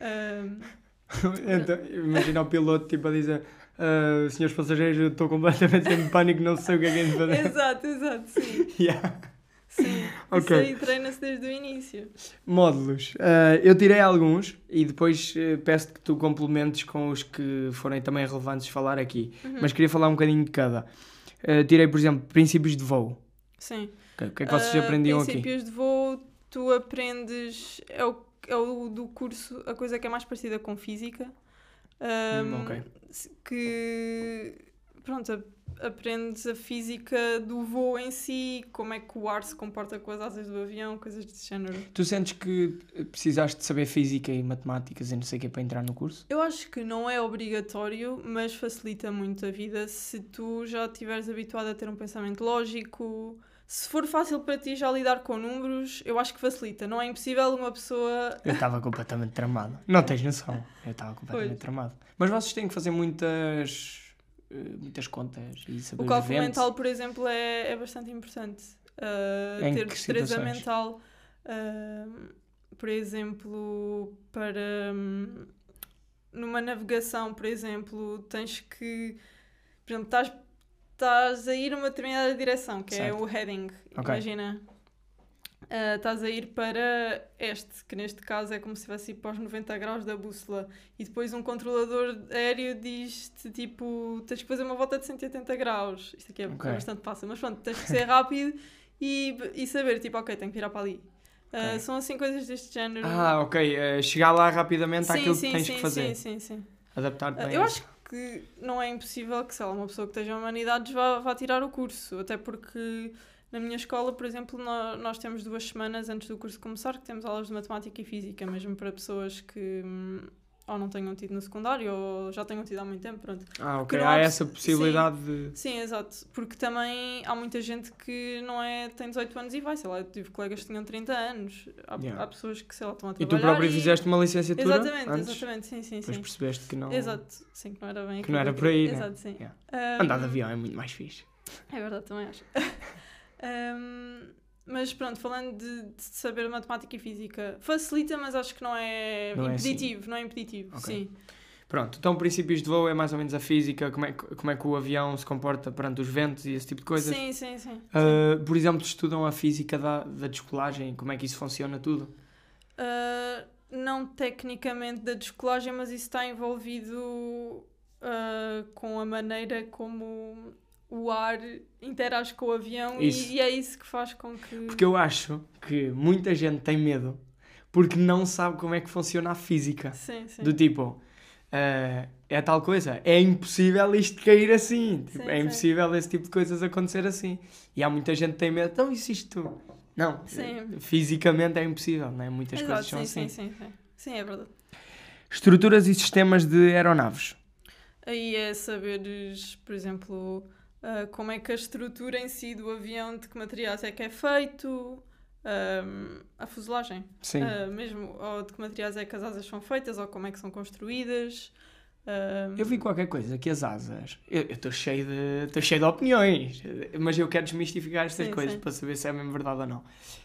Ahm, então, imagina o piloto tipo a dizer "Ah, senhores passageiros, eu estou completamente em pânico, não sei o que é que é de fazer. exato, exato, sim. Yeah. sim. Ok. Isso aí treina-se desde o início. Módulos. Ah, eu tirei alguns e depois eh, peço que tu complementes com os que forem também relevantes falar aqui. Uhum. Mas queria falar um bocadinho de cada. Ah, tirei, por exemplo, princípios de voo. Sim. O que, é que vocês Ah, aprendiam aqui? princípios de voo, tu aprendes. É o, é o do curso, a coisa que é mais parecida com física. Ahm, Hum, ok. Que. Pronto, aprendes a física do voo em si, como é que o ar se comporta com as asas do avião, coisas desse género. Tu sentes que precisaste de saber física e matemáticas e não sei o que para entrar no curso? Eu acho que não é obrigatório, mas facilita muito a vida se tu já estiveres habituado a ter um pensamento lógico. Se for fácil para ti já lidar com números, eu acho que facilita. Não é impossível uma pessoa. Eu estava completamente tramado. Não tens noção. Eu estava completamente Pois. tramado. Mas vocês têm que fazer muitas, eh, muitas contas e saber O cálculo eventos. mental, por exemplo, é, é bastante importante. Uh, ter destreza mental, uh, por exemplo, para hum, numa navegação, por exemplo, tens que, por exemplo, estás, estás a ir numa determinada direção, que é Certo. o heading. Ok. Imagina. Uh, estás a ir para este, que neste caso é como se estivesse para os 90 graus da bússola, e depois um controlador aéreo diz-te tipo: tens que fazer uma volta de 180 graus. Isto aqui é, Ok. é bastante fácil, mas pronto, tens que ser rápido e, e saber, tipo, ok, tenho que virar para ali. Uh, Ok. São assim coisas deste género. Ah, ok. eh, chegar lá rapidamente àquilo que tens que fazer. Sim, sim, sim. Adaptar-te Uh, bem. eu a acho que que não é impossível que, sei lá, uma pessoa que esteja em humanidades vá, vá tirar o curso. Até porque na minha escola, por exemplo, nó- nós temos duas semanas antes do curso começar que temos aulas de matemática e física, mesmo para pessoas que hum, ou não tenham tido no secundário ou já tenham tido há muito tempo, pronto. Ah, ok. Há há essa possi- possibilidade de. Sim, exato. Porque também há muita gente que não é, tem 18 anos e vai, sei lá, eu tive colegas que tinham 30 anos. Há, Yeah. há pessoas que, sei lá, estão a E tu trabalhar. próprio fizeste uma licenciatura Exatamente, antes? exatamente, sim, sim, sim. percebeste que não. Exato, sim, que não era bem Que não era por aí, né? Exato, sim. Yeah. Um, Andar de avião é muito mais fixe. É verdade, também acho. Um, mas pronto, falando de, de saber matemática e física, facilita, mas acho que não é Não é assim. impeditivo, não é impeditivo, Ok. sim. Pronto, então princípios de voo é mais ou menos a física, como é, que- como é que o avião se comporta perante os ventos e esse tipo de coisas. Sim, sim, sim. Ah, por exemplo, estudam a física da, da descolagem, como é que isso funciona tudo. Uh, não tecnicamente da descolagem, mas isso está envolvido uh, com a maneira como o ar interage com o avião e, e é isso que faz com que. Porque eu acho que muita gente tem medo porque não sabe como é que funciona a física. Sim, sim. Do tipo, ah, é tal coisa, é impossível isto cair assim. Tipo, Sim, é impossível esse tipo de coisas acontecer assim. E há muita gente que tem medo, então isso isto. Não, Sim. fisicamente é impossível, não é? Muitas Exato, coisas são sim, assim. sim, sim, sim. Sim, é verdade. Estruturas e sistemas de aeronaves. Aí é saberes, por exemplo, ah, como é que a estrutura em si do avião, de que materiais é que é feito, a fuselagem, Sim. Ah, mesmo, ou de que materiais é que as asas são feitas, ou como é que são construídas. Eu vi qualquer coisa que as asas. Eu estou cheio de estou cheio de opiniões, mas eu quero desmistificar estas Sim, coisas sim. para saber se é mesmo verdade ou não.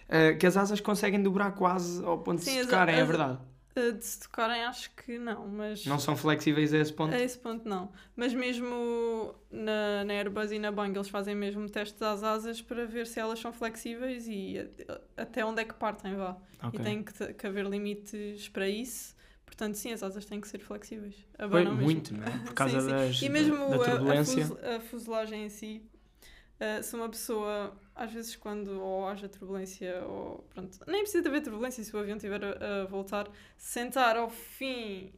Ah, que as asas conseguem dobrar quase ao ponto de Sim, se as- tocarem, é verdade. Ah, de se tocarem, acho que não, mas. Não são flexíveis a esse ponto. A esse ponto não. Mas mesmo na, na Airbus e na Boeing eles fazem mesmo testes às asas para ver se elas são flexíveis e a- até onde é que partem, vá. Ok. E tem que, que haver limites para isso. Portanto, sim, as asas têm que ser flexíveis. Foi Abanam mesmo. muito, não é? Por causa Sim, sim. das, E mesmo da, da a- a, turbulência. fuse- a fuselagem em si, uh, se uma pessoa, às vezes, quando ou haja turbulência, ou pronto, nem precisa de haver turbulência se o avião estiver a, a voltar, sentar ao fim.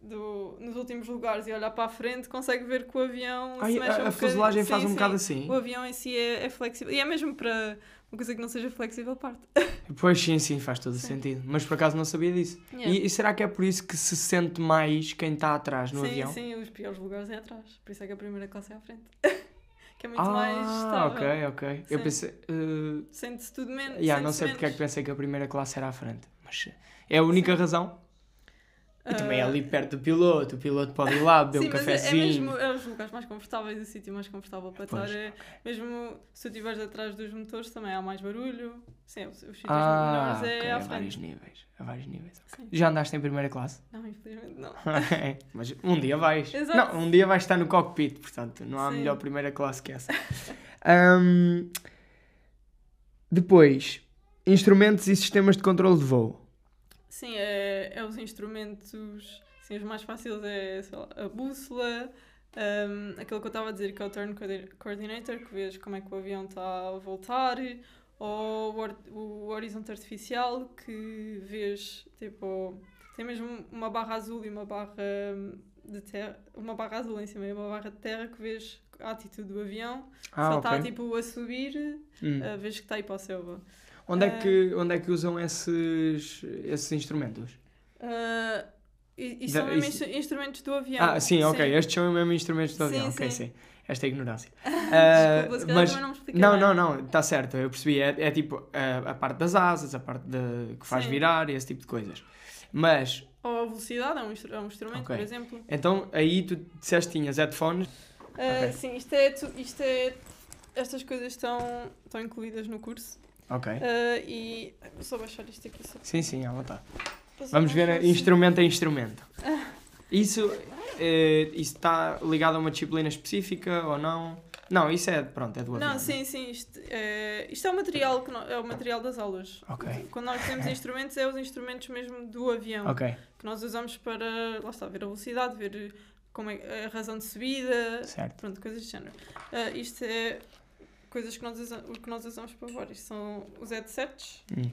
Do, nos últimos lugares e olhar para a frente, consegue ver que o avião Ai, se mexe a, um a fuselagem faz Sim, um sim. bocado assim. O avião em si é, é flexível. E é mesmo para uma coisa que não seja flexível, parte. Pois sim, sim, faz todo o Sim. sentido. Mas por acaso não sabia disso. Yeah. E, e será que é por isso que se sente mais quem está atrás no sim, avião? sim, os piores lugares é atrás. Por isso é que a primeira classe é à frente. que é muito ah, mais estável. ok, ok. Eu Sim. pensei. uh, Sente-se tudo menos. yeah, não sei porque é que menos. pensei que a primeira classe era à frente. Mas é a única razão. E também é ali perto do piloto. O piloto pode ir lá, beber Sim, um é, é cafezinho. mesmo é os lugares mais confortáveis, o sítio mais confortável para Pois. estar. É, mesmo se tu estiveres atrás dos motores, também há mais barulho. Sim, os, os sítios Ah, melhores é à a vários frente. níveis. A vários níveis. Sim. Já andaste em primeira classe? Não, infelizmente não. Mas um dia vais. Exato. Não, um dia vais estar no cockpit, portanto, não há Sim. melhor primeira classe que essa. Ahm, depois, instrumentos e sistemas de controle de voo. Sim, é, é os instrumentos. Sim, os mais fáceis é lá, a bússola, um, aquilo que eu estava a dizer que é o Turn Coordi- Coordinator, que vês como é que o avião está a voltar, ou o, o horizonte artificial, que vês tipo. Tem mesmo uma barra azul e uma barra hum, de terra, uma barra azul em cima e uma barra de terra que vês a atitude do avião. Se Ah, ele está tipo a subir, Hum. uh, vês que está aí para o céu. Onde, é ah. que, onde é que usam esses, esses instrumentos? Uh, e, e são mesmo isso- instru- instrumentos do avião. Ah, sim, ok. Estes são mesmo instrumentos do Sim, avião. Ok, sim. sim. Esta é ignorância. Desculpa, Ah, se calhar mas não me expliquei Não, não, não, está certo, eu percebi. É, é tipo a, a parte das asas, a parte de, que faz Sim. virar e esse tipo de coisas. Mas, Ou a velocidade é um, é um instrumento, Ok. por exemplo. então aí tu disseste que tinhas headphones. Ah, Ok. Sim, isto é, tu- isto é. Estas coisas estão, estão incluídas no curso. Ok. Ah, e. ai, Vou só baixar isto aqui. Só Sim, sim, à vontade. Vamos ver assim. instrumento a instrumento. Isso eh, isso está ligado a uma disciplina específica ou não? Não, isso é, pronto, é do avião. Não, sim, sim. Isto é, isto é o material, que é o material das aulas. Ok. Quando nós temos instrumentos, é os instrumentos mesmo do avião. Ok, Que nós usamos para, lá está, ver a velocidade, ver como é a razão de subida, certo. Pronto, coisas do género. Ah, isto é coisas que nós, usa- o que nós usamos para voar. Isto são os headsets, Hum.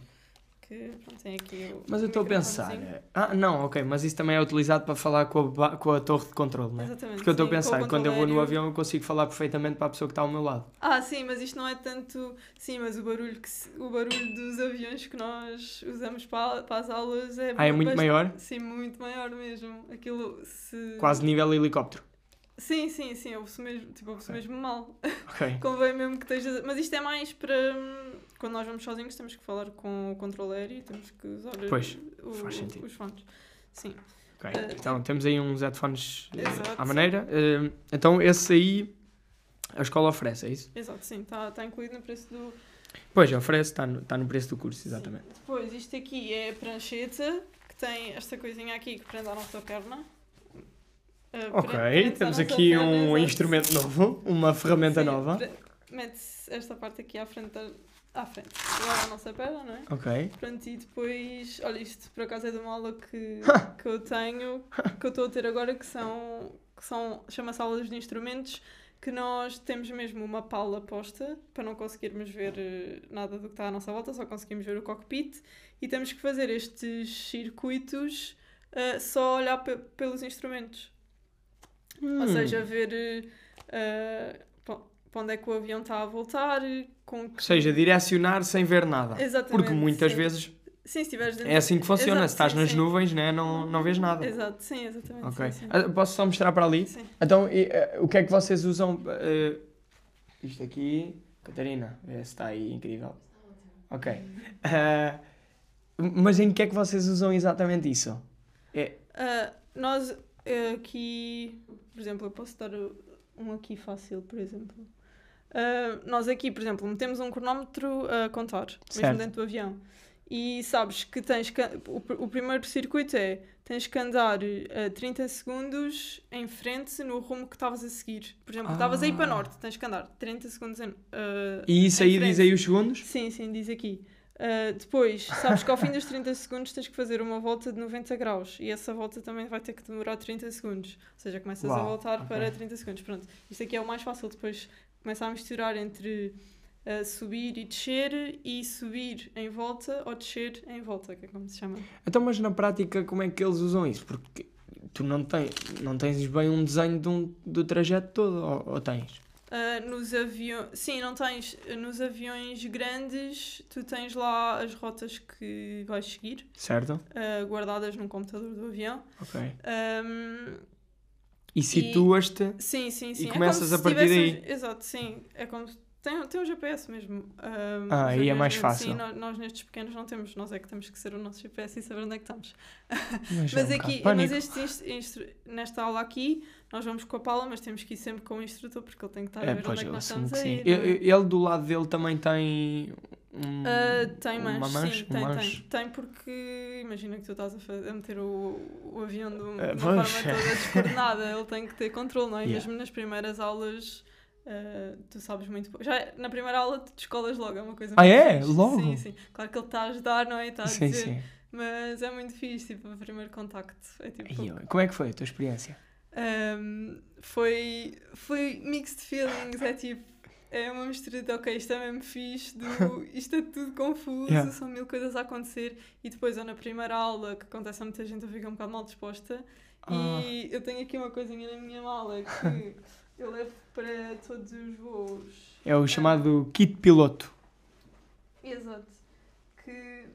que pronto, tem aqui o. Mas eu estou a pensar. microfonezinho. Ah, não, ok, mas isso também é utilizado para falar com a, com a torre de controle, não é? Exatamente. Porque eu estou a pensar, quando eu vou no avião eu consigo falar perfeitamente para a pessoa que está ao meu lado. Ah, sim, mas isto não é tanto. Sim, mas o barulho, que o barulho dos aviões que nós usamos para, para as aulas é. Ah, é muito bastante- maior? Sim, muito maior mesmo. Aquilo se. Quase nível helicóptero. Sim, sim, sim, ouve-se mesmo, tipo, ouve-se Ok. mesmo mal. Ok. Convém mesmo que esteja. Mas isto é mais para. hum, Quando nós vamos sozinhos, temos que falar com o controle aéreo, temos que usar Pois, o- faz sentido. os fones. Sim. ok. Eh, Então temos aí uns headphones eh, Exato. à maneira. Eh, então esse aí a escola oferece, é isso? Exato, sim, está tá incluído no preço do. Pois, oferece, está no, está no preço do curso, exatamente. Sim. Depois, isto aqui é a prancheta, que tem esta coisinha aqui que prende à nossa perna. Uh, Ok, à temos aqui perna, um exato. instrumento novo, uma ferramenta Sim, nova. Mete-se esta parte aqui à frente, à frente, agora à nossa perna, não é? Ok. Pronto, e depois, olha, isto por acaso é de uma aula que, que eu tenho, que eu estou a ter agora, que são, que são chama-se aulas de instrumentos, que nós temos mesmo uma pala posta, para não conseguirmos ver eh, nada do que está à nossa volta, só conseguimos ver o cockpit, e temos que fazer estes circuitos eh, só olhar pe- pelos instrumentos. Ou Hum. seja, ver eh, eh, pa- para onde é que o avião está a voltar, com que... Ou seja, direcionar sem ver nada. Exatamente. Porque muitas sim. vezes Sim, se dentro é assim que funciona. Exato, Se estás sim, nas sim. nuvens, né, não, não vês nada. Exato, sim, exatamente. Ok. Ah, Posso só mostrar para ali? Sim. Então, e, eh, o que é que vocês usam? eh, isto aqui. Catarina, está aí incrível. Ok. Ah, mas em que é que vocês usam exatamente isso? É, Ah, nós eh, aqui, por exemplo, eu posso dar um aqui fácil, por exemplo. Ah, nós aqui, por exemplo, metemos um cronómetro a contar, Certo. mesmo dentro do avião. E sabes que tens que. O, o primeiro circuito é tens que andar ah, 30 segundos em frente no rumo que estavas a seguir. Por exemplo, estavas a ir para Ah. norte, tens que andar 30 segundos em, ah, e isso aí frente. diz aí os segundos? Sim, sim, diz aqui. Uh, depois, sabes que ao fim dos 30 segundos tens que fazer uma volta de 90 graus e essa volta também vai ter que demorar 30 segundos. Ou seja, começas a Uau, voltar ok. para 30 segundos. Pronto, isto aqui é o mais fácil. Depois começa a misturar entre uh, subir e descer e subir em volta ou descer em volta, que é como se chama. Então, mas na prática, como é que eles usam isso? Porque tu não, tens não tens bem um desenho de um- do trajeto todo, ou, ou tens? Uh, nos aviões, sim, não tens. Nos aviões grandes, tu tens lá as rotas que vais seguir, Certo? uh, guardadas no computador do avião. Ok. Um, E situas-te. Sim, sim, sim. começas como a partir daí. um- Exato, sim. É como se... Tem, tem um GPS mesmo. Ahm, Ah, aí é mais fácil. Sim, nós, nós nestes pequenos não temos. Nós é que temos que ser o nosso GPS e saber onde é que estamos. Mas, Mas é um aqui, mas este, instru- nesta aula aqui, nós vamos com a Paula, mas temos que ir sempre com o instrutor porque ele tem que estar a É, ver pois, onde é que nós estamos que a ir. Não é? Ele do lado dele também tem. Um, Ah, tem uma manche, sim, um tem, manche. tem. Tem porque imagina que tu estás a, fa- a meter o, o avião de, Ah, uma forma pois. toda descoordenada, ele tem que ter controle, não é? Yeah. Mesmo nas primeiras aulas, ah, tu sabes muito pouco. Já é- na primeira aula tu descolas logo, é uma coisa Ah, é? fixe. Logo? Sim, sim. Claro que ele está a ajudar, não é? Está a Sim, dizer, sim. mas é muito fixe, tipo, o primeiro contacto. É tipo. Como é que foi a tua experiência? Um, foi, foi mixed feelings, é tipo, é uma mistura de ok, isto é mesmo fixe, do, isto é tudo confuso, Yeah. são mil coisas a acontecer, e depois eu na primeira aula, que acontece a muita gente, eu fico um bocado mal disposta, Ah. e eu tenho aqui uma coisinha na minha mala que eu levo para todos os voos. É o chamado kit piloto. Exato. Que.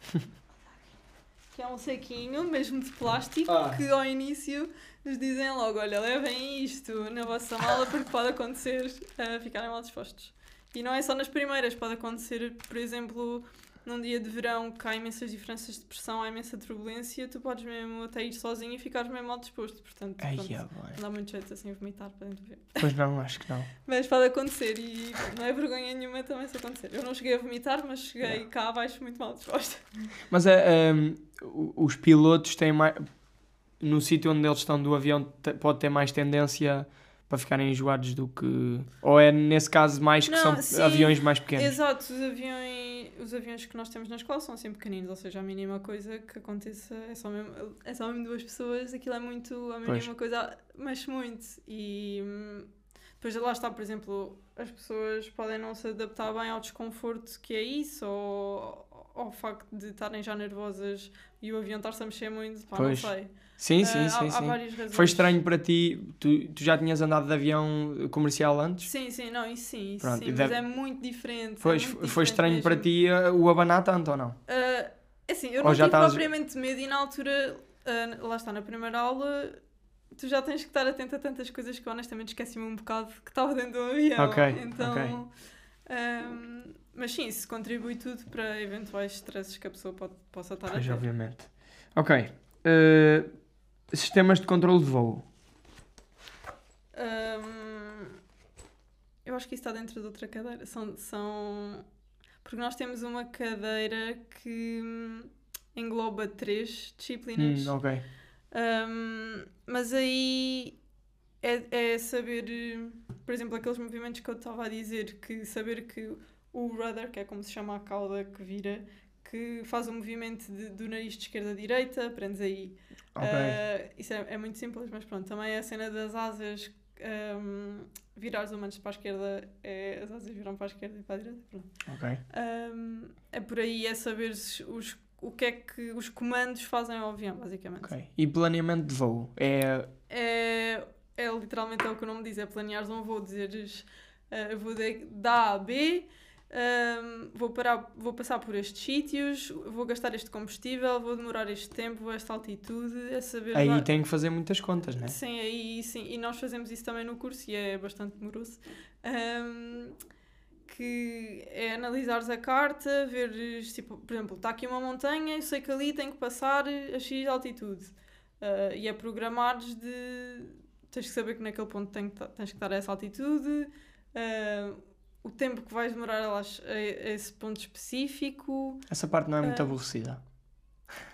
que é um saquinho, mesmo de plástico, Ah. que ao início nos dizem logo: olha, levem isto na vossa mala porque pode acontecer uh, ficarem mal dispostos. E não é só nas primeiras, pode acontecer, por exemplo, num dia de verão que há imensas diferenças de pressão, há imensa turbulência, tu podes mesmo até ir sozinho e ficares mesmo mal disposto. Portanto, Ai, pronto, é não dá muito jeito assim vomitar para dentro do avião. Pois não, acho que não. Mas pode acontecer e não é vergonha nenhuma também se acontecer. Eu não cheguei a vomitar, mas cheguei Yeah. cá abaixo muito mal disposta. Mas é, um, o- os pilotos têm mais. No sítio onde eles estão do avião, pode ter mais tendência para ficarem enjoados do que. Ou é nesse caso mais que Não, são sim. aviões mais pequenos? Exato, os aviões, os aviões que nós temos na escola são assim pequeninos, ou seja, a mínima coisa que aconteça é só mesmo, é só mesmo duas pessoas, aquilo é muito, a Pois. mínima coisa mexe muito. E depois depois lá está, por exemplo, as pessoas podem não se adaptar bem ao desconforto que é isso, ou ao facto de estarem já nervosas e o avião estar-se a mexer muito, pá, Pois. não sei. Sim, Ah, sim, há, sim, há sim. várias razões. Foi estranho para ti, tu, tu já tinhas andado de avião comercial antes? Sim, sim, não, isso sim, isso Pronto, sim, mas deve- é muito diferente. Pois, é muito foi diferente estranho para mesmo. ti uh, o abanar tanto ou não? Ah, é assim, eu Ou não tive estavas- propriamente medo e na altura, ah, lá está, na primeira aula, tu já tens que estar atento a tantas coisas que honestamente esqueci-me um bocado que estava dentro do avião. Ok, então, ahm, mas sim, isso contribui tudo para eventuais stresses que a pessoa pode, possa estar a Pois, ter. obviamente. Ok. uh, sistemas de controle de voo. Ahm, eu acho que isso está dentro de outra cadeira. São, são... Porque nós temos uma cadeira que hum, engloba três disciplinas. Hum, ok. Um, mas aí é, é saber, por exemplo, aqueles movimentos que eu estava a dizer, que saber que o rudder, que é como se chama a cauda que vira, que faz o movimento de- do nariz de esquerda a direita, aprendes aí. Ok. Uh, isso é, é muito simples, mas pronto, também é a cena das asas. Um, virar os humanos para a esquerda, é, as asas viram para a esquerda e para a direita. Pronto. Um, é por aí, é saber os, o que é que os comandos fazem ao avião, basicamente. E planeamento de voo? É. É, é literalmente é o que o nome diz, é planeares um voo, dizeres eu vou de, da A a B, ehm, vou, parar, vou passar por estes sítios, vou gastar este combustível, vou demorar este tempo, a esta altitude, é saber... Aí lá- tem que fazer muitas contas, né? Sim, aí sim, e nós fazemos isso também no curso e é bastante demoroso. Ehm, que é analisares a carta, veres, tipo, por exemplo, está aqui uma montanha, eu sei que ali tenho que passar a X altitude. Ah, e é programares de. Tens que saber que naquele ponto tem que ta- tens que estar a essa altitude, ah, o tempo que vais demorar a, lá a- esse ponto específico. Essa parte não é muito Ah. aborrecida.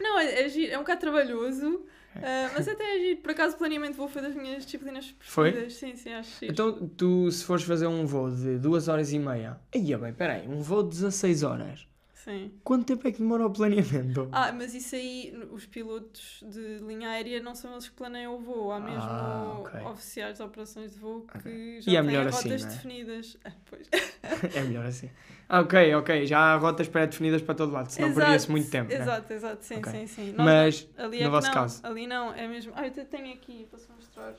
Não, é, é, giro, é um bocado trabalhoso, É. ah, mas até é giro. Por acaso, planeamento vou foi das minhas disciplinas Foi? preferidas. Sim, sim, acho giro. Então, tu, se fores fazer um voo de 2 horas e meia, aí, bem, peraí, um voo de 16 horas, Sim. quanto tempo é que demora o planeamento? Ah, mas isso aí, os pilotos de linha aérea não são eles que planeiam o voo. Há mesmo Ah, ok. oficiais de operações de voo que já E é têm rotas assim, é? definidas. Ah, pois. é melhor assim. Ah, ok, ok, já há rotas pré-definidas para todo lado, senão perdia-se muito tempo, né? Exato, exato, sim, Ok. sim, sim. Nós Mas, ali no é que vosso não, caso? Ali não, é mesmo. Ah, eu tenho aqui, posso mostrar.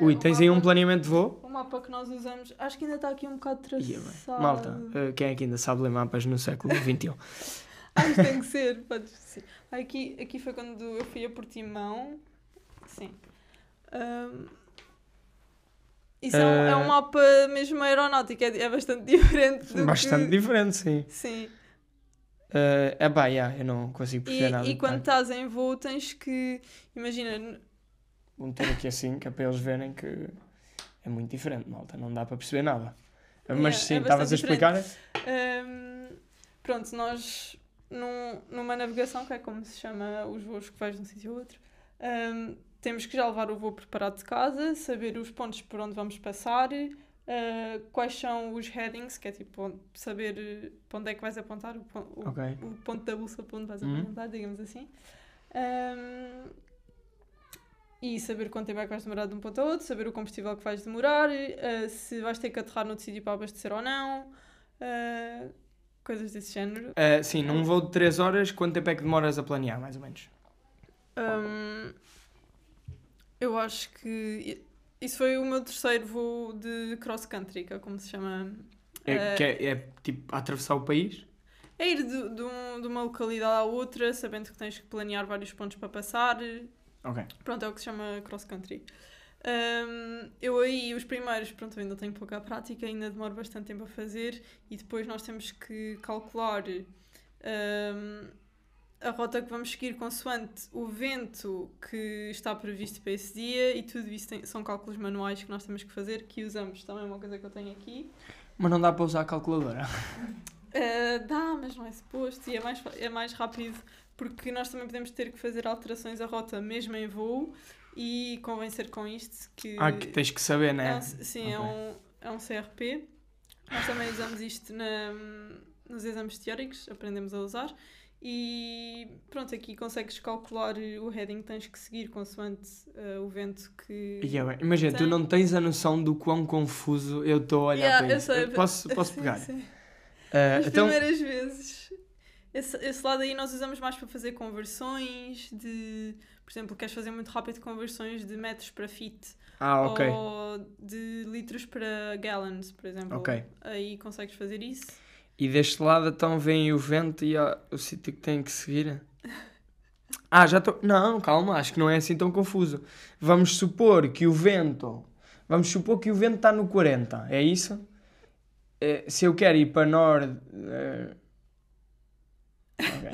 Ui, É, o tens aí um planeamento de voo? O mapa que nós usamos, acho que ainda está aqui um bocado traçado. Malta, eh, quem é que ainda sabe ler mapas no século XXI? Ah, isto tem que ser, pode ser. Ah, Aqui, aqui foi quando eu fui a Portimão. Sim. Ahm, isso é, um, é um Eh, mapa mesmo aeronáutico, é, é bastante diferente do Bastante que... diferente, sim. Sim. Eh, é pá, yeah, eu não consigo perceber E, nada. e quando tarde. estás em voo tens que... Imagina, Vou meter aqui assim, que é para eles verem que é muito diferente, malta, não dá para perceber nada. Mas É, sim, é estavas a explicar? Ahm, pronto, nós num- numa navegação, que é como se chama os voos que vais de um sítio ao outro, ahm, temos que já levar o voo preparado de casa, saber os pontos por onde vamos passar, ah, quais são os headings, que é tipo saber para onde é que vais apontar, o, o- Ok. o ponto da bolsa para onde vais Uhum. apontar, digamos assim. Ahm, e saber quanto tempo é que vais demorar de um ponto ao outro, saber o combustível que vais demorar, ah, se vais ter que aterrar noutro sítio para abastecer ou não, ah, coisas desse género. Eh, sim, num voo de 3 horas, quanto tempo é que demoras a planear, mais ou menos? Ahm, eu acho que isso foi o meu terceiro voo de cross country, que é como se chama. É, que é, é, tipo atravessar o país? É ir de, de, um- de uma localidade à outra, sabendo que tens que planear vários pontos para passar. Ok. Pronto, é o que se chama cross country. Um, eu aí, os primeiros, pronto, ainda tenho pouca prática, ainda demoro bastante tempo a fazer e depois nós temos que calcular um, a rota que vamos seguir consoante o vento que está previsto para esse dia e tudo isso tem- são cálculos manuais que nós temos que fazer, que usamos também, uma coisa que eu tenho aqui. Mas não dá para usar a calculadora. Uh, dá, mas não é suposto e é mais, é mais rápido porque nós também podemos ter que fazer alterações à rota mesmo em voo e convencer com isto que, Ah, que tens que saber, é né? um, sim, é, Ok. um, é um CRP. Nós também usamos isto na- nos exames teóricos, aprendemos a usar E pronto, aqui consegues calcular o heading que tens que seguir consoante eh, o vento que. E é Imagina, tu Tem. não tens a noção do quão confuso eu estou a olhar Yeah, para isso. Posso, posso Sim, pegar? sim. Ah, As então, primeiras vezes. Esse, esse lado aí nós usamos mais para fazer conversões de. Por exemplo, queres fazer muito rápido conversões de metros para feet ah, ok. ou de litros para gallons, por exemplo. Ok. Aí consegues fazer isso. E deste lado então vem o vento e há o sítio que tem que seguir. Ah, já estou. Não, calma, acho que não é assim tão confuso. Vamos supor que o vento. Vamos supor que o vento está no 40, é isso? Eh, se eu quero ir para norte. eh,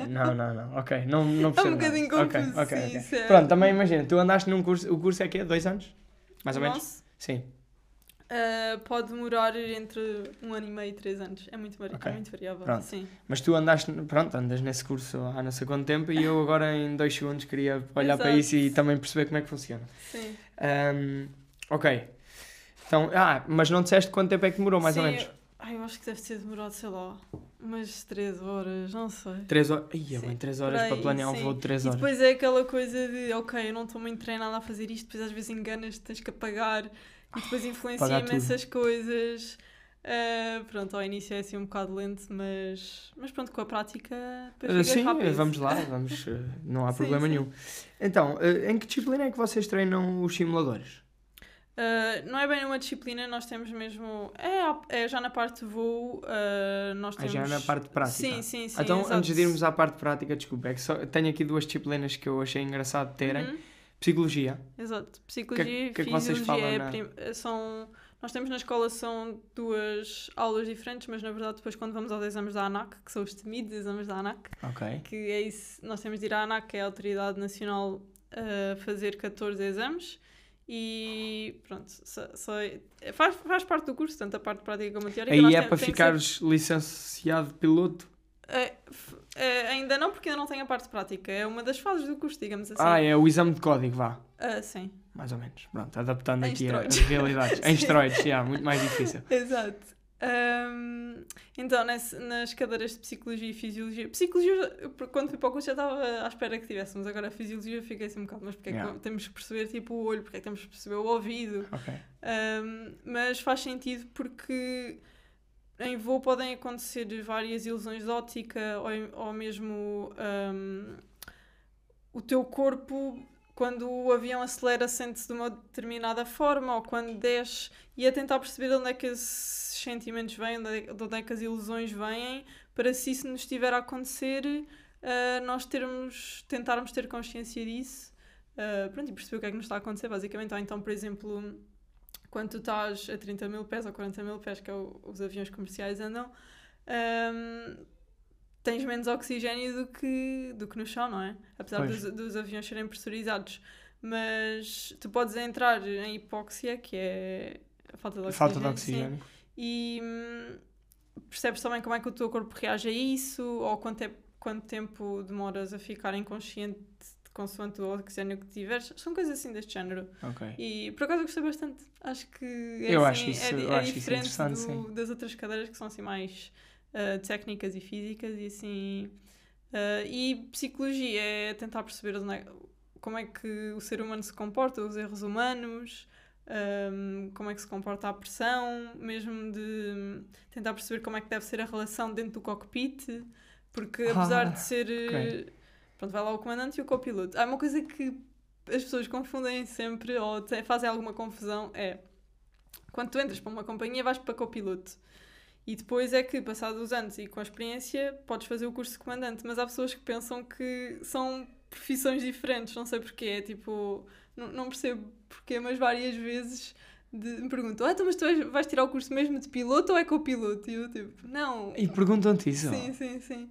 Não, não, não. Ok, não, não É um percebo. bocadinho nada. Ok, confuso, ok, sim, ok. isso é- Pronto, também imagina, tu andaste num curso. O curso é quê? Dois anos? Mais ou O menos? nosso, Sim. ah, pode demorar entre um ano e meio e três anos. É muito, vari Ok. é muito variável. Pronto. Sim. Mas tu andaste, pronto, andas nesse curso há não sei quanto tempo e eu agora em dois segundos queria olhar para Exato. isso e também perceber como é que funciona. Sim. Ahm, ok. Então, ah, mas não disseste quanto tempo é que demorou, mais ou Sim, menos? Eu, ai, eu acho que deve ter demorado, sei lá, umas três horas, não sei. Três horas. Ih, é Sim, bem, três por horas para planear um voo de três E horas. depois é aquela coisa de, ok, eu não estou muito treinada a fazer isto, depois às vezes enganas, tens que apagar e depois influencia Apagar tudo. imensas coisas. Ah, pronto, ao início é assim um bocado lento, mas, mas pronto, com a prática Ah, fica Sim, rápido. vamos lá, vamos, eh, não há Sim, problema sim. nenhum. Então, eh, em que disciplina é que vocês treinam os simuladores? Ah, não é bem uma disciplina, nós temos mesmo. É, é já na parte de voo, ah, nós Ah, temos. já na parte prática? Sim, sim, sim. então, exato. antes de irmos à parte prática, desculpa, é que só, tenho aqui duas disciplinas que eu achei engraçado terem. Uhum. Psicologia. Exato. Psicologia que é e que vocês fisiologia falam é na- são. Nós temos na escola são duas aulas diferentes, mas na verdade depois quando vamos aos exames da ANAC, que são os temidos exames da ANAC, Ok. que é isso, nós temos de ir à ANAC, que é a Autoridade Nacional, a fazer 14 exames e pronto, só, só é- faz, faz parte do curso, tanto a parte prática como a teórica. Aí é tem- para tem ficares licenciado piloto? ser- é, é, ainda não, porque ainda não tenho a parte prática, é uma das fases do curso, digamos assim. Ah, é o exame de código, vá. Ah, sim. Mais ou menos. Pronto, adaptando Em aqui as realidades. em esteroides, yeah, muito mais difícil. Exato. Ahm, então, nesse- nas cadeiras de Psicologia e Fisiologia. Psicologia, eu, quando fui para o curso, já estava à espera que tivéssemos. Agora, a Fisiologia, eu fiquei assim um bocado. Mas porque é que Yeah. temos que perceber tipo, o olho? Porque é que temos que perceber o ouvido? Ok. Ahm, mas faz sentido porque em voo podem acontecer várias ilusões de óptica ou, ou mesmo ahm, o teu corpo, quando o avião acelera, sente-se de uma determinada forma ou quando desce e a tentar perceber de onde é que esses sentimentos vêm, de onde é- onde é que as ilusões vêm, para se isso nos estiver a acontecer, ah, nós termos, tentarmos ter consciência disso. ah, pronto, e perceber o que é que nos está a acontecer, basicamente. Ou então, por exemplo, quando tu estás a 30 mil pés ou 40 mil pés, que é o- os aviões comerciais andam, hum, tens menos oxigênio do que, do que no chão, não é? Apesar dos, dos aviões serem pressurizados. Mas tu podes entrar em hipóxia, que é a falta de oxigênio. Falta de sim. oxigênio. E hum, percebes também como é que o teu corpo reage a isso, ou quanto, tempo quanto tempo demoras a ficar inconsciente consoante o oxigênio que tiveres. São coisas assim deste género. E por acaso eu gostei bastante. Acho que é, Eu assim, acho isso- é, é acho isso diferente interessante, do- sim. das outras cadeiras que são assim mais ah, técnicas e físicas e assim. ah, e psicologia é tentar perceber é- como é que o ser humano se comporta, os erros humanos, ahm, como é que se comporta a pressão, mesmo de tentar perceber como é que deve ser a relação dentro do cockpit, porque apesar Ah, de ser. ok. Pronto, vai lá o comandante e o copiloto. Há uma coisa que as pessoas confundem sempre ou fazem alguma confusão é quando tu entras para uma companhia vais para copiloto e depois é que passados os anos e com a experiência podes fazer o curso de comandante. Mas há pessoas que pensam que são profissões diferentes não sei porquê. É tipo não, não percebo porquê mas várias vezes de- me perguntam ah, então, mas tu vais, tirar o curso mesmo de piloto ou é copiloto? E eu tipo não. E perguntam-te isso? sim sim sim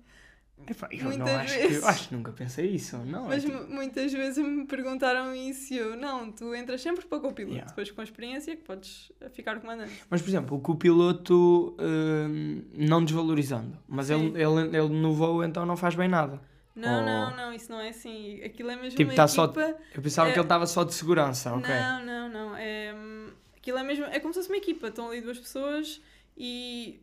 Epá, eu não Muitas acho que, vezes. eu acho que nunca pensei isso. Não, é Mas tipo- mu- muitas vezes me perguntaram isso e eu, não, tu entras sempre para copiloto, Yeah. depois com a experiência que podes eh, ficar comandante. Mas, por exemplo, o copiloto, hum, não desvalorizando, mas Sim. ele, ele, ele no voo então não faz bem nada. Não, Oh. não, não, isso não é assim. Aquilo é mesmo Tipo, uma tá só- equipa. Eu pensava É- que ele estava só de segurança, ok. Não, não, não. É, hum, aquilo é mesmo. É como se fosse uma equipa. Estão ali duas pessoas e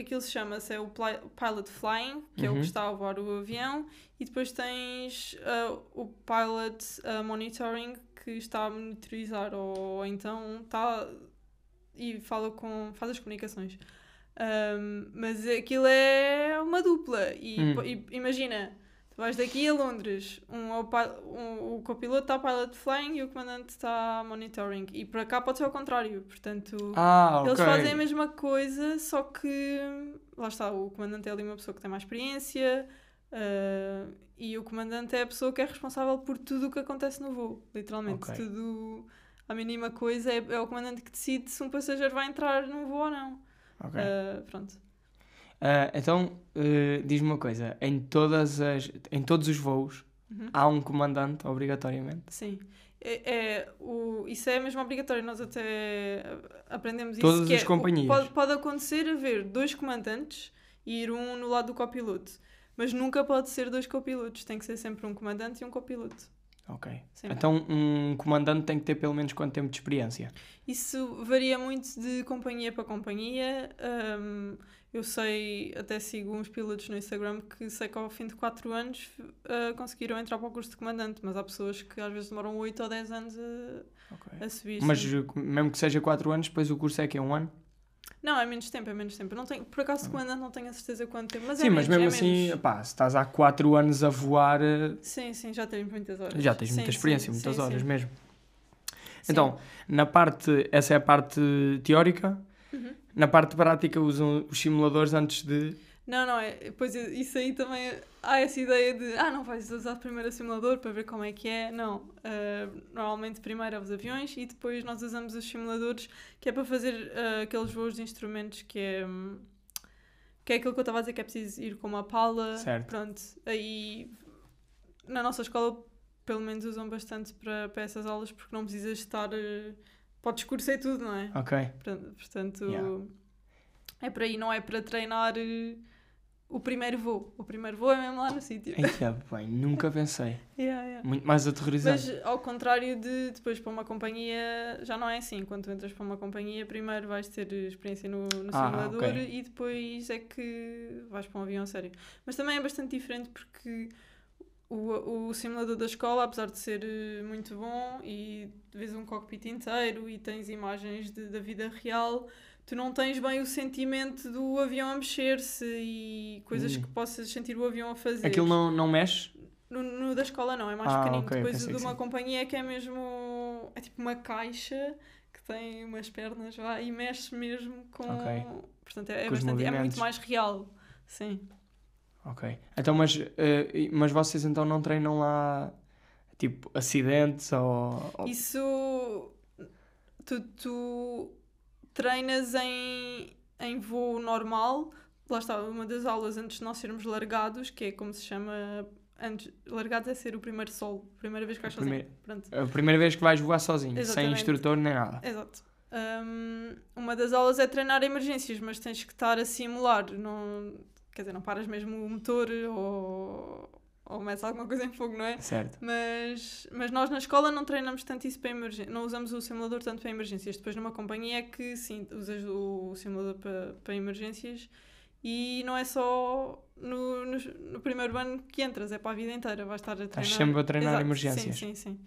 aquilo se chama-se é o Pilot Flying, que é o Uhum. que está a voar o avião, e depois tens ah, o Pilot ah, Monitoring, que está a monitorizar, ou então está e fala com. faz as comunicações. Ahm, mas aquilo é uma dupla. E, Hum. e imagina, vais daqui a Londres, um, um- o copiloto está pilot flying e o comandante está monitoring. E para cá pode ser ao contrário. Portanto, Ah, ok. eles fazem a mesma coisa, só que lá está, o comandante é ali uma pessoa que tem mais experiência. ah, e o comandante é a pessoa que é responsável por tudo o que acontece no voo, literalmente. Ok. Tudo, a mínima coisa é, é o comandante que decide se um passageiro vai entrar num voo ou não. Ok. Ah, pronto. Ah, então, eh, diz-me uma coisa: em, todas as, em todos os voos Uhum. há um comandante, obrigatoriamente. Sim. É, é, o, isso é mesmo obrigatório, nós até aprendemos Todas isso. que as é, o- companhias. Pode, pode acontecer haver dois comandantes e ir um no lado do copiloto, mas nunca pode ser dois copilotos, tem que ser sempre um comandante e um copiloto. Ok. Então, um comandante tem que ter pelo menos quanto tempo de experiência? Isso varia muito de companhia para companhia. Hum, eu sei, até sigo uns pilotos no Instagram que sei que ao fim de 4 anos ah, conseguiram entrar para o curso de comandante, mas há pessoas que às vezes demoram 8 ou 10 anos a, Ok. a subir. Mas sim. mesmo que seja 4 anos, depois o curso é que é um ano? Não, é menos tempo, é menos tempo. Não tenho, por acaso, de comandante não tenho a certeza quanto tempo, mas Sim, é mas mesmo é assim, menos. pá, se estás há 4 anos a voar, eh, Sim, sim, já tens muitas horas. já tens Sim, muita sim, experiência, muitas sim, horas sim. mesmo. Sim. Então, na parte, essa é a parte teórica. Uhum. Na parte prática usam os simuladores antes de. Não, não, é. Pois é, isso aí também há essa ideia de ah, não vais usar primeiro o simulador para ver como é que é. Não. Ah, normalmente primeiro é os aviões e depois nós usamos os simuladores que é para fazer ah, aqueles voos de instrumentos que é. hum, Que é aquilo que eu estava a dizer que é preciso ir com uma pala. Certo. Pronto. Aí na nossa escola pelo menos usam bastante para, para essas aulas porque não precisas estar. eh, Pode escurecer tudo, não é? Ok. Portanto, Yeah. é por aí, não é para treinar eh, o primeiro voo. O primeiro voo é mesmo lá no sítio. Eita, bem, nunca pensei. Yeah, yeah. Muito mais aterrorizante. Mas ao contrário de depois para uma companhia, já não é assim. Quando entras para uma companhia, primeiro vais ter experiência no, no Ah, simulador ok. e depois é que vais para um avião a sério. Mas também é bastante diferente porque o, o simulador da escola, apesar de ser eh, muito bom e vês um cockpit inteiro e tens imagens de- da vida real, tu não tens bem o sentimento do avião a mexer-se e coisas Hum. que possas sentir o avião a fazer. Aquilo não, não mexe? No, no da escola não, é mais Ah, pequenino. ok, Depois o de uma sim. companhia que é mesmo. É tipo uma caixa que tem umas pernas vá, e mexe mesmo com. Ok. Portanto, é, é bastante, é muito mais real. Sim. Ok. Então, mas, e- mas vocês então não treinam lá tipo acidentes ou. ou- Isso. Tu, tu treinas em, em voo normal. Lá está, uma das aulas antes de nós sermos largados, que é como se chama. Antes, largados é ser o primeiro solo. Primeira vez que vais sozinho. Pronto. A primeira vez que vais voar sozinho, sem Exatamente. instrutor nem nada. Exato. Hum, uma das aulas é treinar emergências, mas tens que estar a simular. Não, quer dizer, não paras mesmo o motor ou, ou metes alguma coisa em fogo, não é? Certo. Mas, mas nós na escola não treinamos tanto isso para emergências. Não usamos o simulador tanto para emergências. Depois numa companhia é que sim, usas o simulador para, para emergências. E não é só no, no, no primeiro ano que entras, é para a vida inteira. Vais estar a treinar. Estás sempre a treinar Exato, emergências. Sim, sim, sim.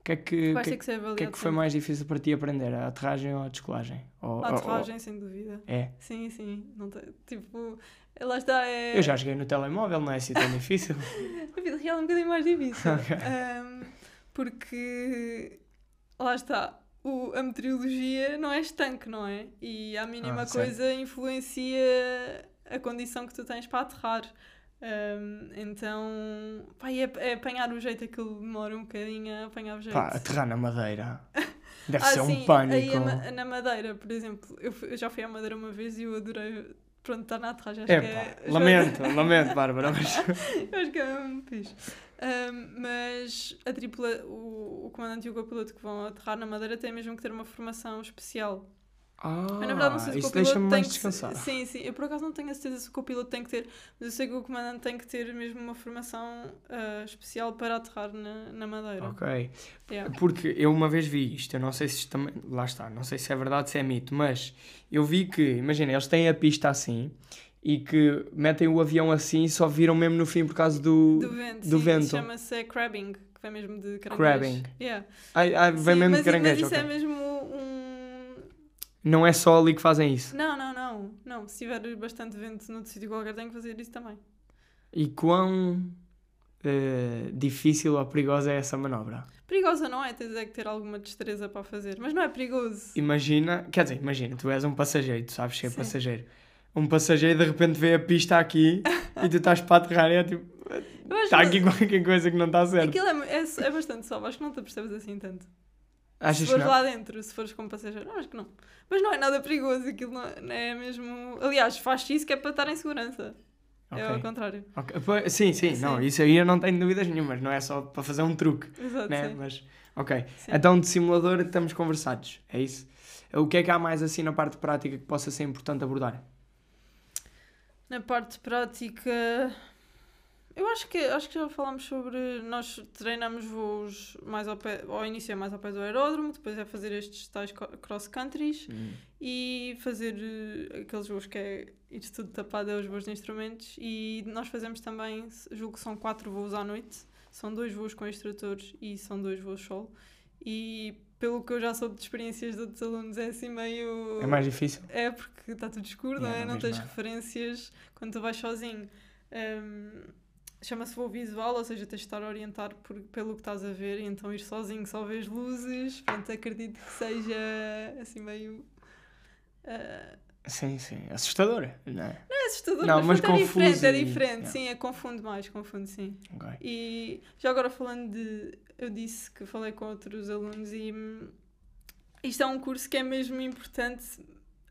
O que é que, Vais que, que que é que foi mais difícil para ti aprender? A aterragem ou a descolagem? Ou- A ou- aterragem, sem dúvida. ou- é. Sim, sim. Não tem, tipo, lá está. É... Eu já joguei no telemóvel, não é assim tão difícil. A vida real é um bocadinho mais difícil. Ok. Ahm, porque lá está. O, a meteorologia não é estanque, não é? E a mínima Ah, coisa influencia a condição que tu tens para aterrar. Ahm, então, pá, é, é apanhar o jeito, aquilo demora um bocadinho a apanhar o jeito. Pá, aterrar na madeira. Deve Ah, ser sim, um pânico. Aí na Madeira, por exemplo, eu, fui- eu já fui à Madeira uma vez e eu adorei. Pronto, na aterragem. Acho É que é, lamento, lamento, Bárbara, mas Eu acho que é mesmo fixe. Ahm, mas a tripula, o, o comandante e o copiloto que vão aterrar na Madeira têm mesmo que ter uma formação especial. Ah, Mas na verdade não sei se o isso copiloto tem que descansar. Sim, sim. Eu por acaso não tenho a certeza se o copiloto tem que ter, mas eu sei que o comandante tem que ter mesmo uma formação ah, especial para aterrar na, na madeira. Ok. Yeah. Porque eu uma vez vi isto, eu não sei se isto também. Lá está, não sei se é verdade, se é mito, mas eu vi que, imagina, eles têm a pista assim e que metem o avião assim e só viram mesmo no fim por causa do. Do vento. do sim, vento. isso Chama-se crabbing, que vem mesmo de caranguejo. Crabbing. Yeah. Vem Sim, mesmo mas, de caranguejo. Mas isso ok. é mesmo. Não é só ali que fazem isso. Não, não, não. Não, se tiver bastante vento noutro sítio qualquer, tem que fazer isso também. E quão eh, difícil ou perigosa é essa manobra? Perigosa não é, tens é que ter alguma destreza para fazer. Mas não é perigoso. Imagina, quer dizer, imagina, tu és um passageiro, tu sabes ser Sim. passageiro. Um passageiro de repente vê a pista aqui e tu estás para aterrar e é tipo, está aqui qualquer coisa que não está certo. Aquilo é, é, é bastante suave, acho que não te apercebes assim tanto. Achas se fores lá dentro, se fores como passageiro, acho que não. Mas não é nada perigoso, aquilo não é, não é mesmo. Aliás, faz isso que é para estar em segurança. É ao Ok. contrário. Ok, pois, Sim, sim, não, Sim. isso aí eu não tenho dúvidas nenhumas, não é só para fazer um truque, Exato, né? sim. Mas, ok. Sim. Então, de simulador estamos conversados, é isso? O que é que há mais assim na parte prática que possa ser importante abordar? Na parte prática, eu acho que, acho que já falámos sobre. Nós treinamos voos mais ao pé. Ao início é mais ao pé do aeródromo, depois é fazer estes tais cross countries e fazer eh, aqueles voos que é ir tudo tapado, é os voos de instrumentos. E nós fazemos também, julgo que são quatro voos à noite, são dois voos com instrutores e são dois voos solo. E pelo que eu já soube de experiências de outros alunos, é assim meio. É mais difícil? É porque está tudo escuro, não Yeah, é? não tens nada. referências quando tu vais sozinho. Hum, Chama-se voo visual, ou seja, tens de estar a orientar por, pelo que estás a ver, e então ir sozinho só vês luzes. Portanto, acredito que seja assim meio. ah, Sim, sim. Assustador, não é? é assustador, Não, mas, mas é diferente, é e- diferente, yeah. sim, é confunde mais, confunde sim. Ok. E já agora falando de. Eu disse que falei com outros alunos e hum, isto é um curso que é mesmo importante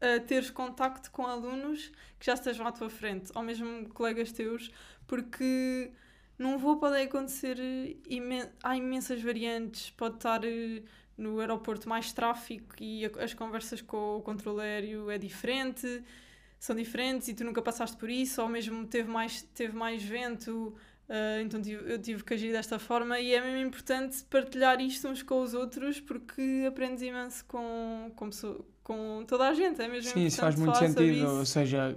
uh, teres contacto com alunos que já estejam à tua frente, ou mesmo colegas teus, porque num voo podem acontecer eh, imen há imensas variantes, pode estar eh, no aeroporto mais tráfico e as conversas com o controle aéreo é diferente, são diferentes e tu nunca passaste por isso, ou mesmo teve mais, teve mais vento, ah, então eu tive que agir desta forma. E é mesmo importante partilhar isto uns com os outros porque aprendes imenso com, com, com toda a gente, é mesmo Sim, isso faz muito sentido. Ou seja,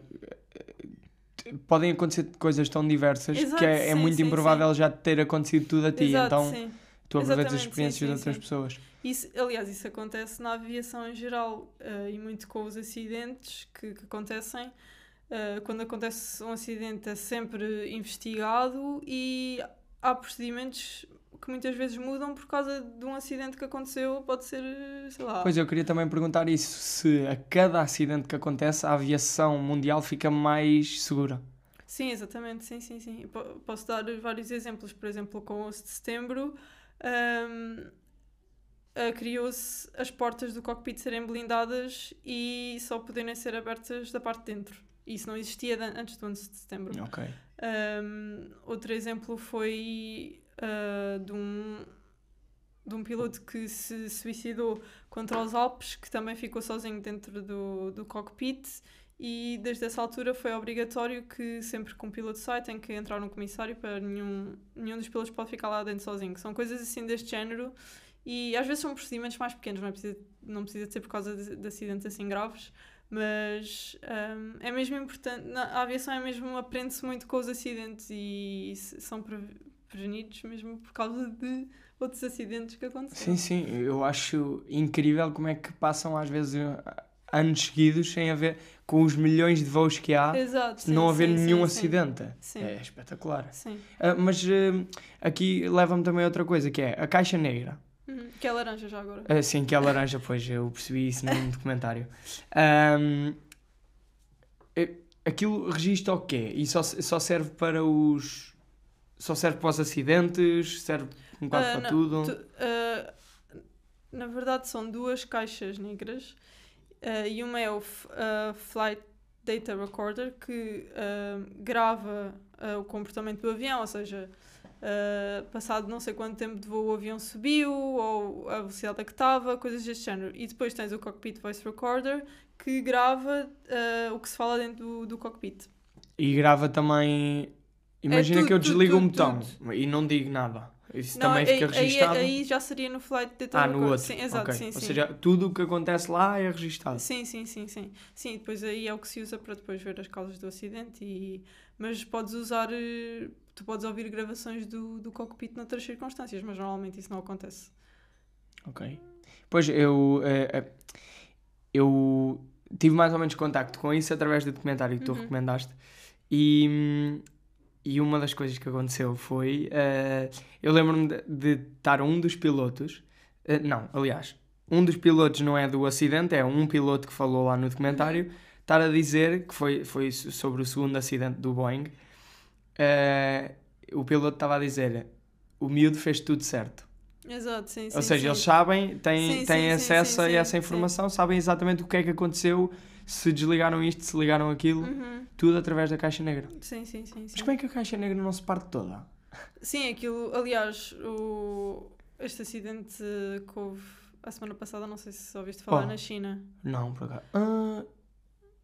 podem acontecer coisas tão diversas Exato, que é, é sim, muito sim, improvável já ter acontecido tudo a ti. Exato, então sim. tu aproveitas as sim, experiências de sim, outras sim. pessoas. Isso, aliás, isso acontece na aviação em geral ah, e muito com os acidentes que, que acontecem. Ah, quando acontece um acidente é sempre investigado e há procedimentos que muitas vezes mudam por causa de um acidente que aconteceu, pode ser, sei lá. Pois eu queria também perguntar isso: se a cada acidente que acontece a aviação mundial fica mais segura. Sim, exatamente, sim, sim, sim. Po- Posso dar vários exemplos, por exemplo, com o 11 de setembro, hum, ah, criou-se as portas do cockpit serem blindadas e só poderem ser abertas da parte de dentro. Isso não existia antes do 11 de setembro. Ok. Um, outro exemplo foi uh, de, um, de um piloto que se suicidou contra os Alpes, que também ficou sozinho dentro do, do cockpit. E desde essa altura foi obrigatório que sempre que um piloto sai tem que entrar um comissário para nenhum, nenhum dos pilotos pode ficar lá dentro sozinho. São coisas assim deste género e às vezes são procedimentos mais pequenos, não, é precisa, não precisa de ser por causa de, de acidentes assim graves, mas hum, é mesmo importante. Na, a aviação é mesmo, aprende-se muito com os acidentes e s- são prevenidos mesmo por causa de outros acidentes que aconteceram. Sim, sim, eu acho incrível como é que passam às vezes anos seguidos sem haver, com os milhões de voos que há, Exato. sim, não haver sim, nenhum sim, acidente. Sim. É espetacular. Sim. Ah, mas eh, aqui leva-me também a outra coisa, que é a caixa negra. Uhum. Que é laranja já agora. Ah, sim, que é laranja, pois eu percebi isso num documentário. Eh, aquilo registra o quê? E só, só serve para os. Só serve para os acidentes? Serve um bocado Ah, para não, tudo? tu- ah, na verdade, são duas caixas negras ah, e uma é o Flight Data Recorder que grava o comportamento do avião, ou seja, Uh, passado não sei quanto tempo de voo o avião subiu, ou a velocidade a que estava, coisas deste género. E depois tens o Cockpit Voice Recorder que grava uh, o que se fala dentro do, do cockpit. E grava também. Imagina tudo, que eu desligo tudo, um botão e não digo nada. Isso Não, também aí, fica aí, registado. aí já seria no Flight Data ah, no outro. Sim, exato, Ok. sim, Ou sim. seja, tudo o que acontece lá é registado. Sim, sim, sim, sim. Sim, depois aí é o que se usa para depois ver as causas do acidente e... Mas podes usar... eh, Tu podes ouvir gravações do, do cockpit noutras circunstâncias, mas normalmente isso não acontece. Ok. Pois eu. eh, eh, eu tive mais ou menos contacto com isso através do documentário que tu Uhum. recomendaste. E, hum, e uma das coisas que aconteceu foi. eh, eu lembro-me de, de estar um dos pilotos. eh, não, aliás, um dos pilotos não é do acidente, é um piloto que falou lá no documentário. Estar a dizer que foi, foi so- sobre o segundo acidente do Boeing. eh, o piloto estava a dizer: o miúdo fez tudo certo. Exato, sim, sim. Ou seja, sim. eles sabem, têm, Sim, têm sim, acesso a essa informação, sabem exatamente o que é que aconteceu, se desligaram isto, se ligaram aquilo, Uhum. tudo através da caixa negra. Sim, sim, sim. Mas sim. como é que a caixa negra não se parte toda? Sim, aquilo, aliás, o, este acidente que houve a semana passada, não sei se ouviste falar Oh. na China. Não, por acaso. Ah,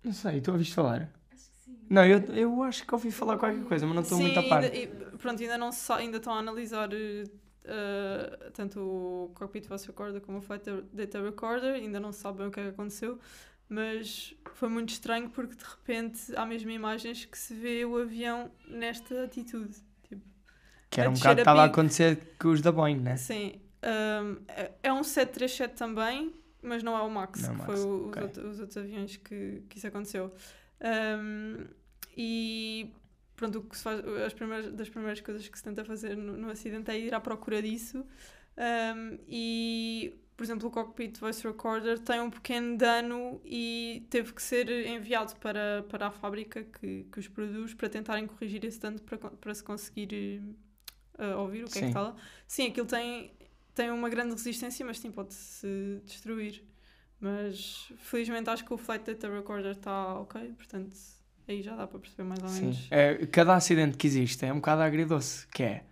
não sei, tu ouviste falar? Acho que sim. Não, eu, eu acho que ouvi falar qualquer coisa, mas não estou muito a par. ainda, e, pronto, ainda não ainda estão a analisar eh, tanto o Cockpit Voice Recorder como o Flight Data Recorder, ainda não se sabe bem o que é que aconteceu, mas foi muito estranho porque de repente há mesmo imagens que se vê o avião nesta atitude. Tipo, Que era um bocado a estava a acontecer com os da Boeing, né? Sim. Um, é- é um 737 também, mas não é o Max, Não é que Max, foi o- os, ok. outro- os outros aviões que, que isso aconteceu. Um, e pronto, o que se faz, as primeiras, das primeiras coisas que se tenta fazer no, no acidente é ir à procura disso. Um, e, por exemplo, o Cockpit Voice Recorder tem um pequeno dano e teve que ser enviado para, para a fábrica que, que os produz para tentarem corrigir esse dano para, para se conseguir eh, ouvir o que é Sim. que fala. Sim, aquilo tem, tem uma grande resistência, mas sim, pode-se destruir. Mas felizmente acho que o Flight Data Recorder está ok, portanto aí já dá para perceber mais ou Sim. menos. É, cada acidente que existe é um bocado agridoce, que é.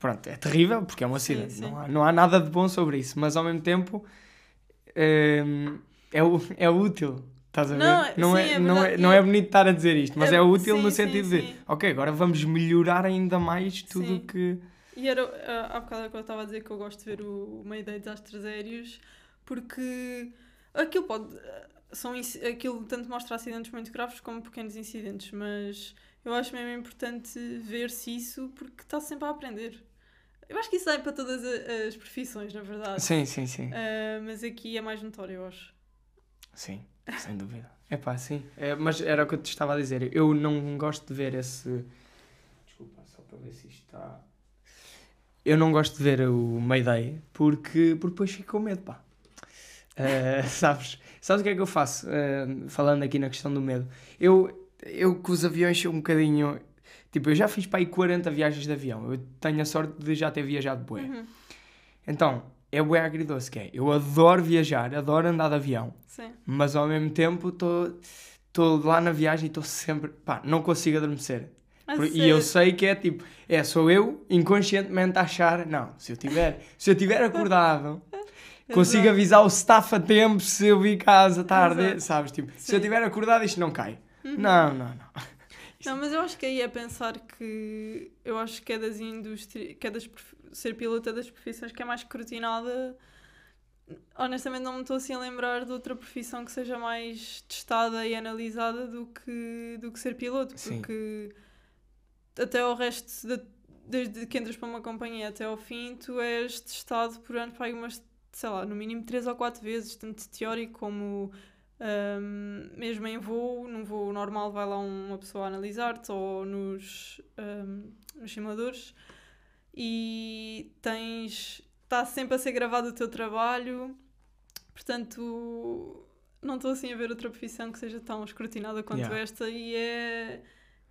Pronto, é terrível porque é um Sim, acidente. sim. Não, há, não há nada de bom sobre isso, mas ao mesmo tempo hum, é, é útil. Estás a ver? Não, não, sim, é, é não, é, não é bonito estar a dizer isto, mas é, É- útil no sim, sentido sim, de, sim. ok, agora vamos melhorar ainda mais tudo Sim. o que. E era ah, há bocado que eu estava a dizer que eu gosto de ver o Mayday desastres aéreos porque aquilo pode. ah, São, aquilo tanto mostra acidentes muito graves como pequenos incidentes, mas eu acho mesmo importante ver-se isso porque está sempre a aprender. Eu acho que isso é para todas as profissões, na verdade. Sim, sim, sim. Ah, mas aqui é mais notório, eu acho. Sim, sem dúvida. É pá, sim. É, mas era o que eu te estava a dizer. Eu não gosto de ver esse. Desculpa, só para ver se isto está. Eu não gosto de ver o Mayday porque, porque depois fico com medo, pá. Eh, sabes? Sabes o que é que eu faço? Eh, falando aqui na questão do medo. Eu, eu com os aviões sou um bocadinho. Tipo, eu já fiz para aí 40 viagens de avião. Eu tenho a sorte de já ter viajado bué. Uhum, Então, é bué agridoce que é. Eu adoro viajar, adoro andar de avião Sim. mas ao mesmo tempo estou lá na viagem e estou sempre. pá, não consigo adormecer. Por- e eu sei que é tipo, é, sou eu inconscientemente a achar, não, se eu tiver, se eu tiver acordado, consigo Exato. avisar o staff a tempo se eu vi casa tarde, Exato. sabes? Tipo, se Sim. eu tiver acordado isto não cai. Uhum. Não, não, não. Não, mas eu acho que aí é pensar que eu acho que é das indústrias, que é das ser piloto é das profissões que é mais escrutinada. Honestamente não me estou assim a lembrar de outra profissão que seja mais testada e analisada do que, do que ser piloto, Sim. porque até o resto, da- desde que entras para uma companhia até ao fim, tu és testado por ano para umas, sei lá, no mínimo três ou quatro vezes, tanto teórico como um, mesmo em voo, num voo normal vai lá uma pessoa a analisar-te ou nos, um, nos simuladores e tens está sempre a ser gravado o teu trabalho portanto não estou assim a ver outra profissão que seja tão escrutinada quanto Yeah. esta e é,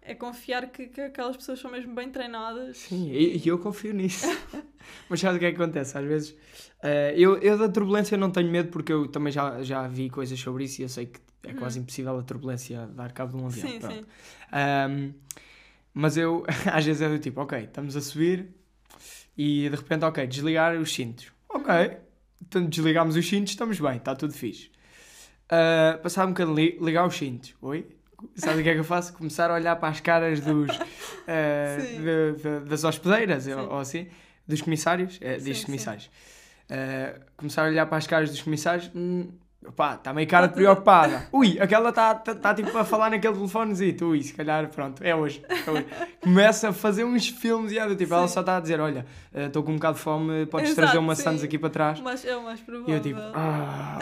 é confiar que, que aquelas pessoas são mesmo bem treinadas Sim, e, e eu confio nisso. Mas sabe o que é que acontece? Às vezes, eh, eu, eu da turbulência não tenho medo porque eu também já, já vi coisas sobre isso e eu sei que é Uhum. quase impossível a turbulência dar cabo de um avião. sim, sim Um, mas eu, às vezes é do tipo, ok, estamos a subir, E de repente, ok, desligar os cintos. Ok, então desligámos os cintos, estamos bem, está tudo fixe. Uh, passar um bocadinho, li- ligar os cintos. Oi? Sabe o que é que eu faço? Começar a olhar para as caras dos, uh, de- de- das hospedeiras, Sim. ou, assim, dos comissários. É, Sim, diz comissários. Uh, começar a olhar para as caras dos comissários. Hum, pá, está meio cara Tá de tudo- preocupada. Ui, aquela está tá, tá, tipo a falar naquele telefonezito. Ui, se calhar, pronto, é hoje. é hoje. Começa a fazer uns filmes e é do tipo, ela Sim. só está a dizer: Olha, estou com um bocado de fome, podes Exato, trazer uma sim. Sands aqui para trás. Mas é o mais E provável. eu tipo, ah,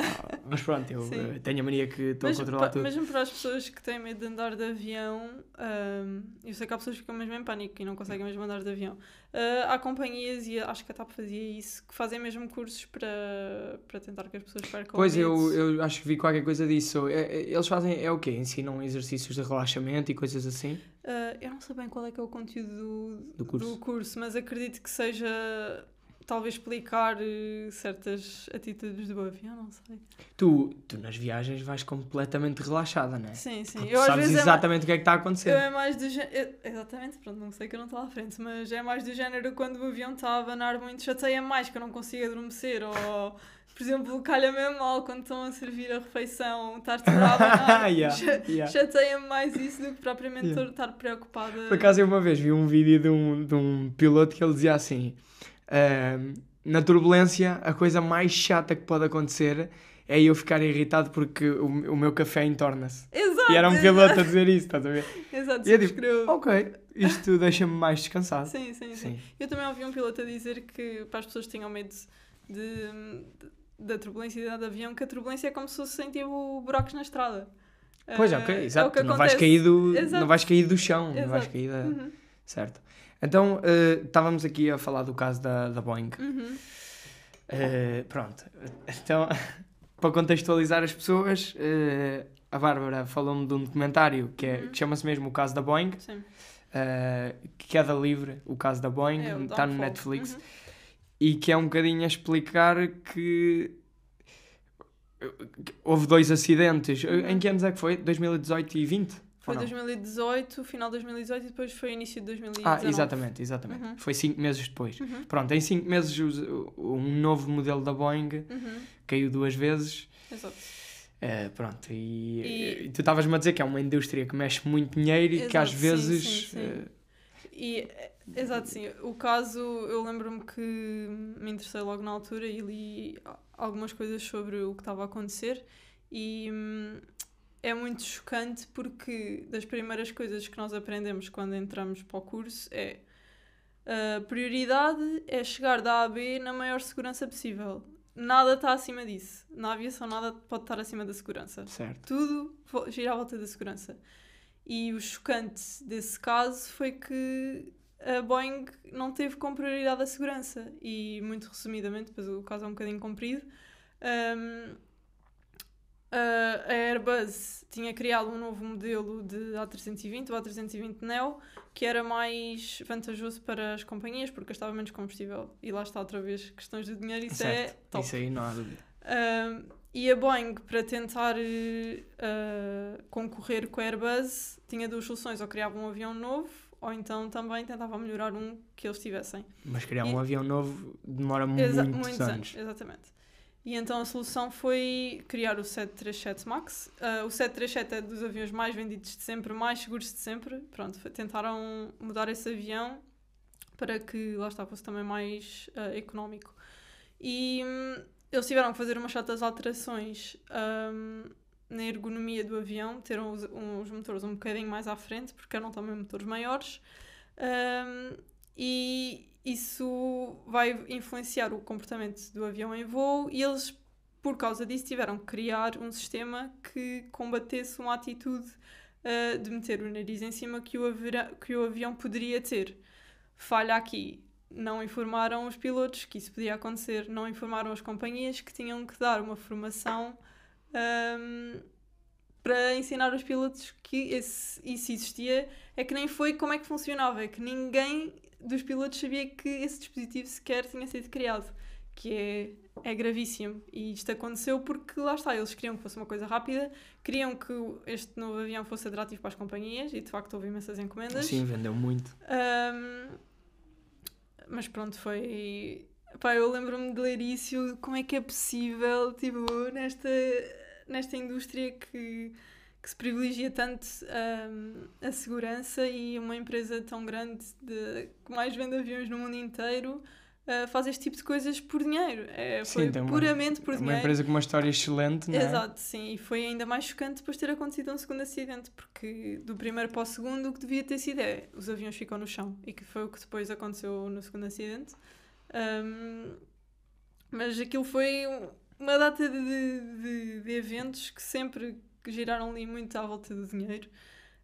mas pronto, eu Sim. uh, tenho a mania que estou a controlar tudo. mesmo para as pessoas que têm medo de andar de avião, ahm, eu sei que há pessoas que ficam mesmo em pânico e não conseguem mesmo andar de avião. Ah, há companhias, e acho que a TAP fazia isso, que fazem mesmo cursos para, para tentar que as pessoas percam Pois eu, eu acho que vi qualquer coisa disso. É- é- eles fazem é o quê? Ensinam exercícios de relaxamento e coisas assim? Ah, eu não sei bem qual é que é o conteúdo do, Do curso. curso, mas acredito que seja talvez explicar eh, certas atitudes do avião, não sei. Tu, tu nas viagens vais completamente relaxada, não é? Sim, sim. Porque Eu sabes é exatamente o que é que está a acontecer. Eu é mais do género. Exatamente, pronto, não sei que eu não estou à frente, mas é mais do género quando o avião está a abanar muito, chateia mais que eu não consigo adormecer, ou por exemplo, calha mesmo mal quando estão a servir a refeição, estar tudo a abanar. Yeah, yeah. Chateia-me mais isso do que propriamente Yeah. estar preocupada. Por acaso, eu uma vez vi um vídeo de um, de um piloto que ele dizia assim: "Ahm, na turbulência, a coisa mais chata que pode acontecer é eu ficar irritado porque o, o meu café entorna-se. Exato! E era um exato, piloto a dizer isso, estás a ver? Exato, E eu digo, subscrevo. Ok, isto deixa-me mais descansado. Sim, sim, sim, Sim. Eu também ouvi um piloto a dizer que para as pessoas que tenham medo de, de- da turbulência e de avião, que a turbulência é como se fossem tipo buracos na estrada. Pois, ok, é o exato. tu não vais, cair do, Exato. não vais cair do chão, não vais Exato. cair da... Uhum, Certo. Então, eh, estávamos aqui a falar do caso da, da Boeing. uhum. Eh, pronto. Então, para contextualizar as pessoas, eh, a Bárbara falou-me de um documentário que, é, Uhum. que chama-se mesmo O Caso da Boeing, Sim. que é da Livre, O Caso da Boeing, É, está no. Netflix, Uhum. e que é um bocadinho a explicar que houve dois acidentes. Uhum. Em que anos é que foi? 2018 e 20? Foi Ou não? 2018, final de 2018 e depois foi início de 2019. Ah, exatamente, exatamente. Uhum. Foi cinco meses depois. Uhum. Pronto, em cinco meses um novo modelo da Boeing Uhum. caiu duas vezes. Exato. Eh, pronto, e, E- tu estavas-me a dizer que é uma indústria que mexe muito dinheiro e que às Exato, sim, vezes. sim, sim. eh, E, eh, exato, sim. O caso, eu lembro-me que me interessei logo na altura e li algumas coisas sobre o que estava a acontecer e hum, é muito chocante porque das primeiras coisas que nós aprendemos quando entramos para o curso é a prioridade é chegar da A a B na maior segurança possível. Nada está acima disso. Na aviação nada pode estar acima da segurança certo. tudo gira à volta da segurança. E o chocante desse caso foi que a Boeing não teve como prioridade a segurança. E, muito resumidamente, depois o caso é um bocadinho comprido, hum, a Airbus tinha criado um novo modelo de A320, o A320 Neo, que era mais vantajoso para as companhias porque gastava menos combustível. E lá está outra vez questões de dinheiro, isso é certo. top. Isso aí não há dúvida. Um, e a Boeing, para tentar uh, concorrer com a Airbus, tinha duas soluções: ou criava um avião novo, ou então também tentava melhorar um que eles tivessem. Mas criar E- um avião novo demora Exa- muitos, anos. Exatamente. E então a solução foi criar o 737 MAX. Uh, o 737 é dos aviões mais vendidos de sempre, mais seguros de sempre. Pronto, tentaram mudar esse avião para que lá está fosse também mais uh, económico. E hum, eles tiveram que fazer umas certas alterações hum, na ergonomia do avião, meteram os, um- os motores um bocadinho mais à frente, porque eram também motores maiores. Hum, e isso vai influenciar o comportamento do avião em voo e eles, por causa disso, tiveram que criar um sistema que combatesse uma atitude uh, de meter o nariz em cima que o, que o avião poderia ter. Falha aqui. Não informaram os pilotos que isso podia acontecer, não informaram as companhias que tinham que dar uma formação hum, para ensinar os pilotos que esse, isso existia. É que nem foi como é que funcionava, é que ninguém dos pilotos sabia que esse dispositivo sequer tinha sido criado, que é, é gravíssimo. E isto aconteceu porque lá está, eles queriam que fosse uma coisa rápida, queriam que este novo avião fosse atrativo para as companhias e de facto houve imensas encomendas. Sim, vendeu muito. Um, mas pronto, foi. Pá, eu lembro-me de ler isso, como é que é possível, tipo, nesta, nesta indústria que, que se privilegia tanto hum, a segurança e uma empresa tão grande de, que mais vende aviões no mundo inteiro uh, faz este tipo de coisas por dinheiro. É, Sim, foi uma- puramente por É uma dinheiro. empresa com uma história excelente, não é? Exato, sim, e foi ainda mais chocante depois de ter acontecido um segundo acidente, porque do primeiro para o segundo o que devia ter sido é os aviões ficam no chão, e que foi o que depois aconteceu no segundo acidente. Ahm, mas aquilo foi um- uma data de, de, de eventos que sempre giraram ali muito à volta do dinheiro.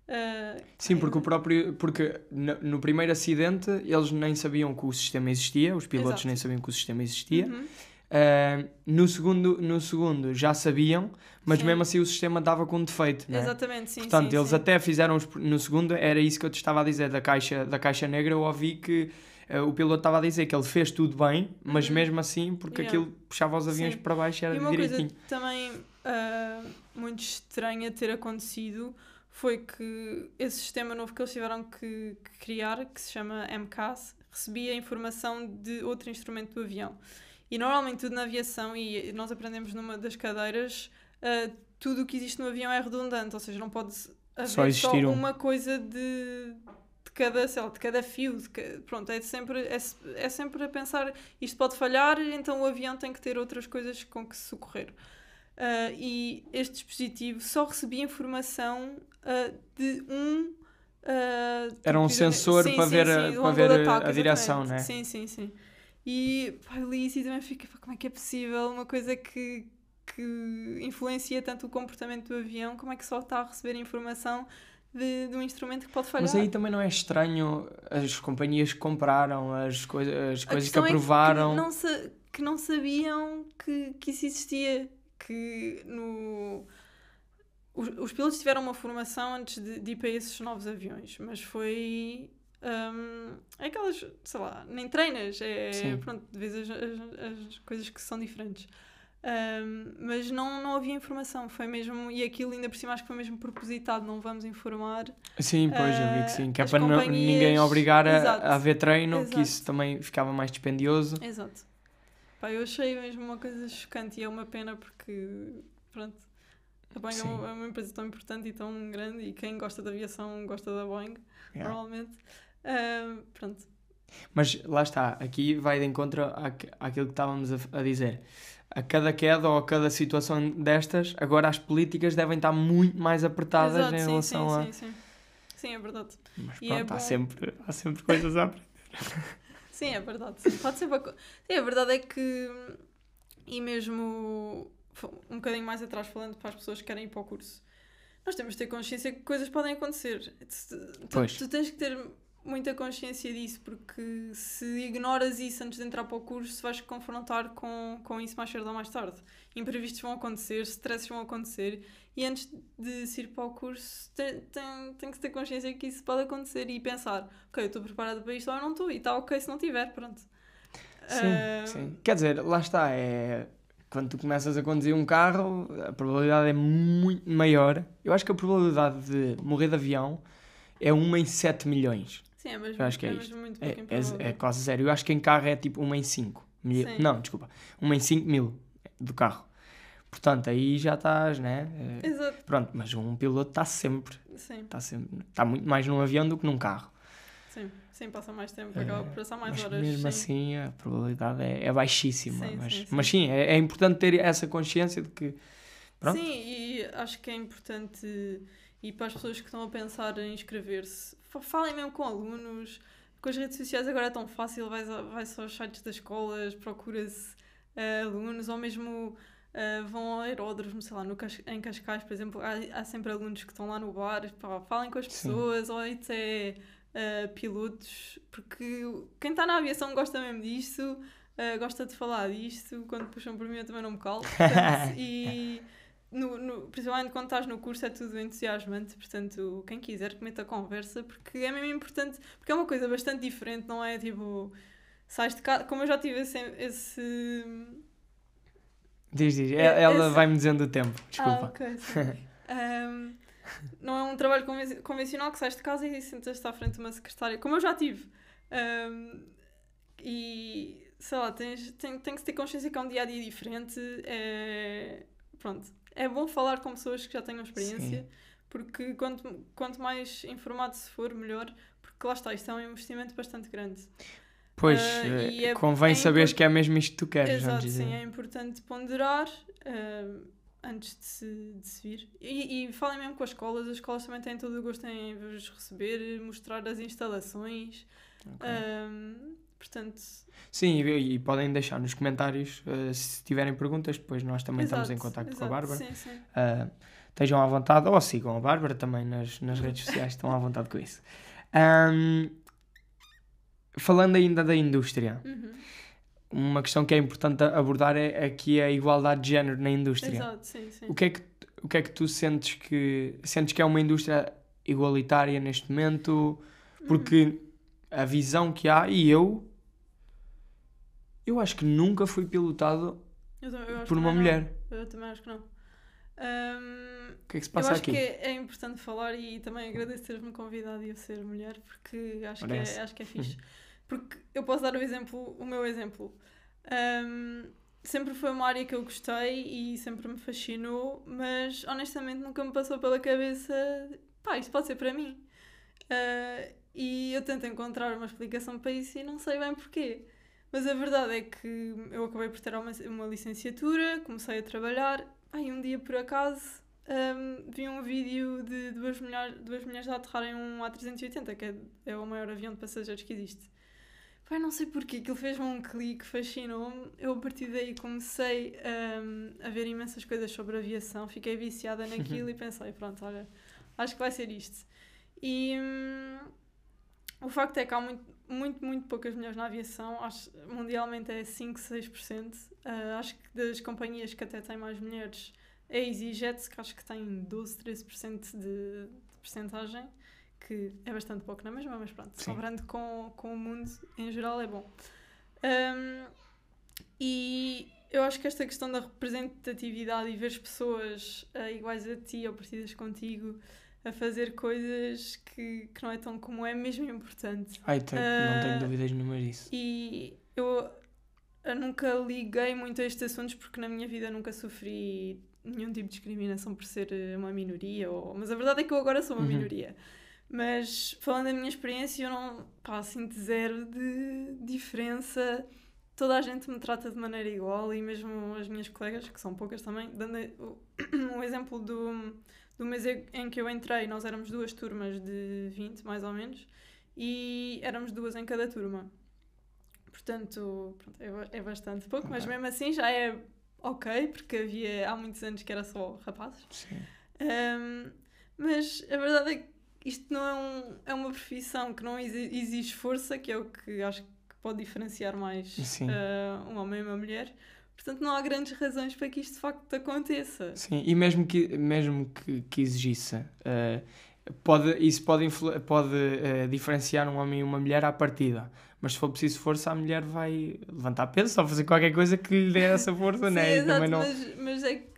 Ah, Sim, porque o próprio. Porque no, no primeiro acidente eles nem sabiam que o sistema existia, os pilotos Exato. nem sabiam que o sistema existia. uhum, Uh, no, segundo, no segundo já sabiam, mas Sim. mesmo assim o sistema dava com defeito, não é? Exatamente, sim. Portanto, sim, eles sim. até fizeram os- no segundo, era isso que eu te estava a dizer da caixa, da caixa negra. Eu ouvi que uh, o piloto estava a dizer que ele fez tudo bem, mas Uhum. mesmo assim, porque Yeah. aquilo puxava os aviões Sim. para baixo, era E uma direitinho. coisa também ah, muito estranha ter acontecido foi que esse sistema novo que eles tiveram que, que criar, que se chama MCAS, recebia informação de outro instrumento do avião. E normalmente tudo na aviação, e nós aprendemos numa das cadeiras, ah, tudo o que existe no avião é redundante, ou seja, não pode haver Só só, existir um. uma coisa de cada, sei lá, de cada fio. de ca- pronto, é sempre, é, é sempre a pensar isto pode falhar, então o avião tem que ter outras coisas com que se socorrer. Ah, e este dispositivo só recebia informação ah, de um. ah, Era um sensor para ver a- do para ver ataque, a direção, né? Sim, sim, sim. E pá, eu li isso e também fiquei, pá, como é que é possível uma coisa que, que influencia tanto o comportamento do avião, como é que só está a receber informação de, de um instrumento que pode falhar? Mas aí também não é estranho as companhias que compraram, as, coi as coisas que questão é aprovaram. Que não, que não sabiam que, que isso existia. Que no. Os, os pilotos tiveram uma formação antes de, de ir para esses novos aviões, mas foi. hum, é aquelas, sei lá, nem treinas, é Sim. pronto, vês as, as, as coisas que são diferentes. Hum, mas não, não havia informação, foi mesmo, e aquilo ainda por cima acho que foi mesmo propositado, não vamos informar. Sim, pois, eu vi Ah, que sim. Que é para companhias- ninguém obrigar a, Exato. a haver treino, que Exato. isso também ficava mais dispendioso. Exato. Pá, eu achei mesmo uma coisa chocante e é uma pena porque, pronto, a Boeing é Sim. uma, é uma empresa tão importante e tão grande e quem gosta de aviação gosta da Boeing, Yeah. normalmente. Ah, pronto. Mas lá está, aqui vai de encontro àque- àquilo que estávamos a, a dizer. A cada queda ou a cada situação destas, agora as políticas devem estar muito mais apertadas Exato, em sim, relação sim, a. sim, sim. Sim, é verdade. Mas E é pronto, há, bom- sempre, há sempre coisas a aprender. Sim, é verdade. Sim. Pode ser. baco- Sim, a verdade é que. E mesmo um bocadinho mais atrás, falando para as pessoas que querem ir para o curso, nós temos de ter consciência que coisas podem acontecer. Tu, tu- Pois. tu tens que ter muita consciência disso, porque se ignoras isso antes de entrar para o curso, vais te confrontar com, com isso mais cedo ou mais tarde. Imprevistos vão acontecer, stresses vão acontecer, e antes de se ir para o curso, tem, tem, tem que ter consciência que isso pode acontecer e pensar: ok, eu estou preparado para isto ou eu não estou, e está ok se não tiver, pronto. Sim, Ah, sim. Quer dizer, lá está, é. Quando tu começas a conduzir um carro, a probabilidade é muito maior. Eu acho que a probabilidade de morrer de avião é 1 em 7 milhões. Sim, é mesmo, Eu acho que é é isto. muito É, é, é quase zero. Eu acho que em carro é tipo 1 em 5. Mil. Sim. Não, desculpa. 1 em 5 mil do carro. Portanto, aí já estás, né? É, Exato, Pronto, mas um piloto está sempre, sim, está sempre, está muito mais num avião do que num carro. sim, sim, passa mais tempo, acaba por passar mais mas horas. mesmo sim. assim a probabilidade é, é baixíssima. Sim, mas, sim, mas sim, é, é importante ter essa consciência de que pronto. Sim, e acho que é importante, e para as pessoas que estão a pensar em inscrever-se, falem mesmo com alunos. Com as redes sociais agora é tão fácil, vais, a- vais aos sites das escolas, procura-se eh, alunos, ou mesmo eh, vão ao aeródromo, sei lá, no em Cascais, por exemplo, há, há sempre alunos que estão lá no bar, pá, falem com as Sim. pessoas, ou até eh, pilotos, porque quem está na aviação gosta mesmo disto, gosta de falar disto, quando puxam por mim eu também não me calo, portanto, e no, no- principalmente quando estás no curso é tudo entusiasmante, portanto, quem quiser meta a conversa, porque é mesmo importante, porque é uma coisa bastante diferente, não é tipo, sais de casa, como eu já tive esse, esse Diz, diz. É- Ela esse- vai-me dizendo o tempo. Ah, Desculpa. ok. sim. Ahm, não é um trabalho conven- convencional que sais de casa e sentas-te à frente de uma secretária, como eu já tive. Ahm, e sei lá, tens, tem, tem que ter consciência que é um dia a dia diferente. É, pronto, é bom falar com pessoas que já tenham experiência, Sim. porque quanto, quanto mais informado se for, melhor. Porque lá está, isto é um investimento bastante grande. Pois, e é- convém é saberes import- que é mesmo isto que tu queres, vamos Exato, sim, é importante ponderar ah, antes de se, de se vir. E, e falem mesmo com as escolas, as escolas também têm todo o gosto em vos receber, mostrar as instalações. Ok. ah, portanto, Sim, e, e podem deixar nos comentários eh, se tiverem perguntas, depois nós também estamos em exato, contato com a exato, Bárbara. Sim, sim. Uh, estejam à vontade, ou sigam a Bárbara também nas, nas redes sociais, estão à vontade com isso. Um, falando ainda da indústria, Uhum. uma questão que é importante abordar é aqui a igualdade de género na indústria. Exato, sim, sim. O que, é que, o que é que tu sentes que sentes que é uma indústria igualitária neste momento? Porque a visão que há, e eu, eu acho que nunca fui pilotado Eu eu por uma também não. mulher. Eu também acho que não. Ahm, O que é que se eu passa acho aqui? que é, é importante falar e também agradeço teres-me convidado e eu ser mulher porque acho que, é, acho que é fixe. Porque eu posso dar o exemplo, o meu exemplo. Ahm, sempre foi uma área que eu gostei e sempre me fascinou, mas honestamente nunca me passou pela cabeça, pá, isto pode ser para mim. Ah, e eu tento encontrar uma explicação para isso e não sei bem porquê. Mas a verdade é que eu acabei por ter uma, uma licenciatura, comecei a trabalhar, aí um dia por acaso ahm, vi um vídeo de duas, mulher, duas mulheres a aterrarem um A380, que é, é o maior avião de passageiros que existe. Pai, não sei porquê, aquilo fez-me um clique, fascinou-me. Eu a partir daí comecei ahm, a ver imensas coisas sobre aviação, fiquei viciada naquilo e pensei, pronto, olha, acho que vai ser isto. E hum, o facto é que há muito, muito, muito poucas mulheres na aviação, acho, mundialmente é 5, 6%. Ah, acho que das companhias que até têm mais mulheres é a EasyJet, que acho que tem 12, 13% de, de percentagem, que é bastante pouco, não é mesmo? Mas pronto, Sim. comparando com, com o mundo em geral é bom. Ahm, e eu acho que esta questão da representatividade e ver as pessoas ah, iguais a ti ou parecidas contigo a fazer coisas que, que não é tão comum é mesmo importante. Ai, te- não Ah, tenho dúvidas nenhuma disso. E eu, eu nunca liguei muito a estes assuntos porque na minha vida nunca sofri nenhum tipo de discriminação por ser eh, uma minoria. Ou... Mas a verdade é que eu agora sou uma Uhum. minoria. Mas falando da minha experiência, eu não pá, sinto zero de diferença. Toda a gente me trata de maneira igual e mesmo as minhas colegas, que são poucas também, dando um exemplo do, do mês em que eu entrei, nós éramos duas turmas de 20, mais ou menos, e éramos duas em cada turma. Portanto, pronto, é, é bastante pouco, mas Ok. mesmo assim já é ok, porque havia há muitos anos que era só rapazes. Sim. Um, mas a verdade é que isto não é, um, é uma profissão que não exi- exige força, que é o que acho que pode diferenciar mais uh, um homem e uma mulher. Portanto, não há grandes razões para que isto de facto aconteça. Sim, e mesmo que, mesmo que, que exigisse, eh, pode, isso pode, pode eh, diferenciar um homem e uma mulher à partida. Mas se for preciso força, a mulher vai levantar peso ou fazer qualquer coisa que lhe dê essa força, Sim, né? Exato, não... mas, mas é que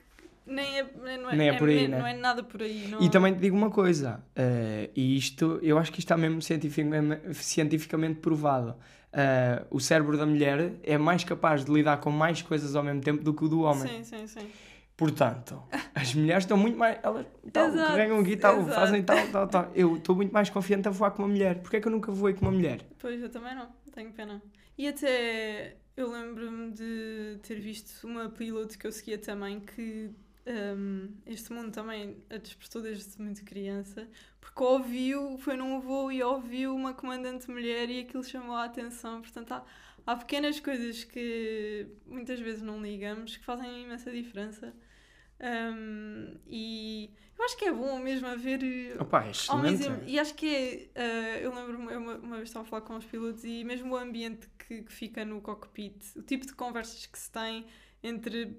nem é, não é, Nem é por aí, né? não é nada por aí. Não E também te digo uma coisa, eh, e isto, eu acho que isto está mesmo cientificamente, cientificamente provado. Eh, o cérebro da mulher é mais capaz de lidar com mais coisas ao mesmo tempo do que o do homem. Sim, sim, sim. Portanto, as mulheres estão muito mais. Elas tal, Exato, carregam aqui tal, exato. fazem tal, tal, tal. Eu estou muito mais confiante a voar com uma mulher. Porquê é que eu nunca voei com uma mulher? Pois, eu também não, tenho pena. E até eu lembro-me de ter visto uma piloto que eu seguia também que hum, este mundo também a despertou desde muito criança, porque ouviu, foi num voo e ouviu uma comandante mulher e aquilo chamou a atenção. Portanto, há, há pequenas coisas que muitas vezes não ligamos que fazem imensa diferença. Hum, e eu acho que é bom mesmo haver eh, Opa, é excelente. e, acho que é. eh, eu lembro-me, uma, uma vez estava a falar com os pilotos e mesmo o ambiente que, que fica no cockpit, o tipo de conversas que se tem entre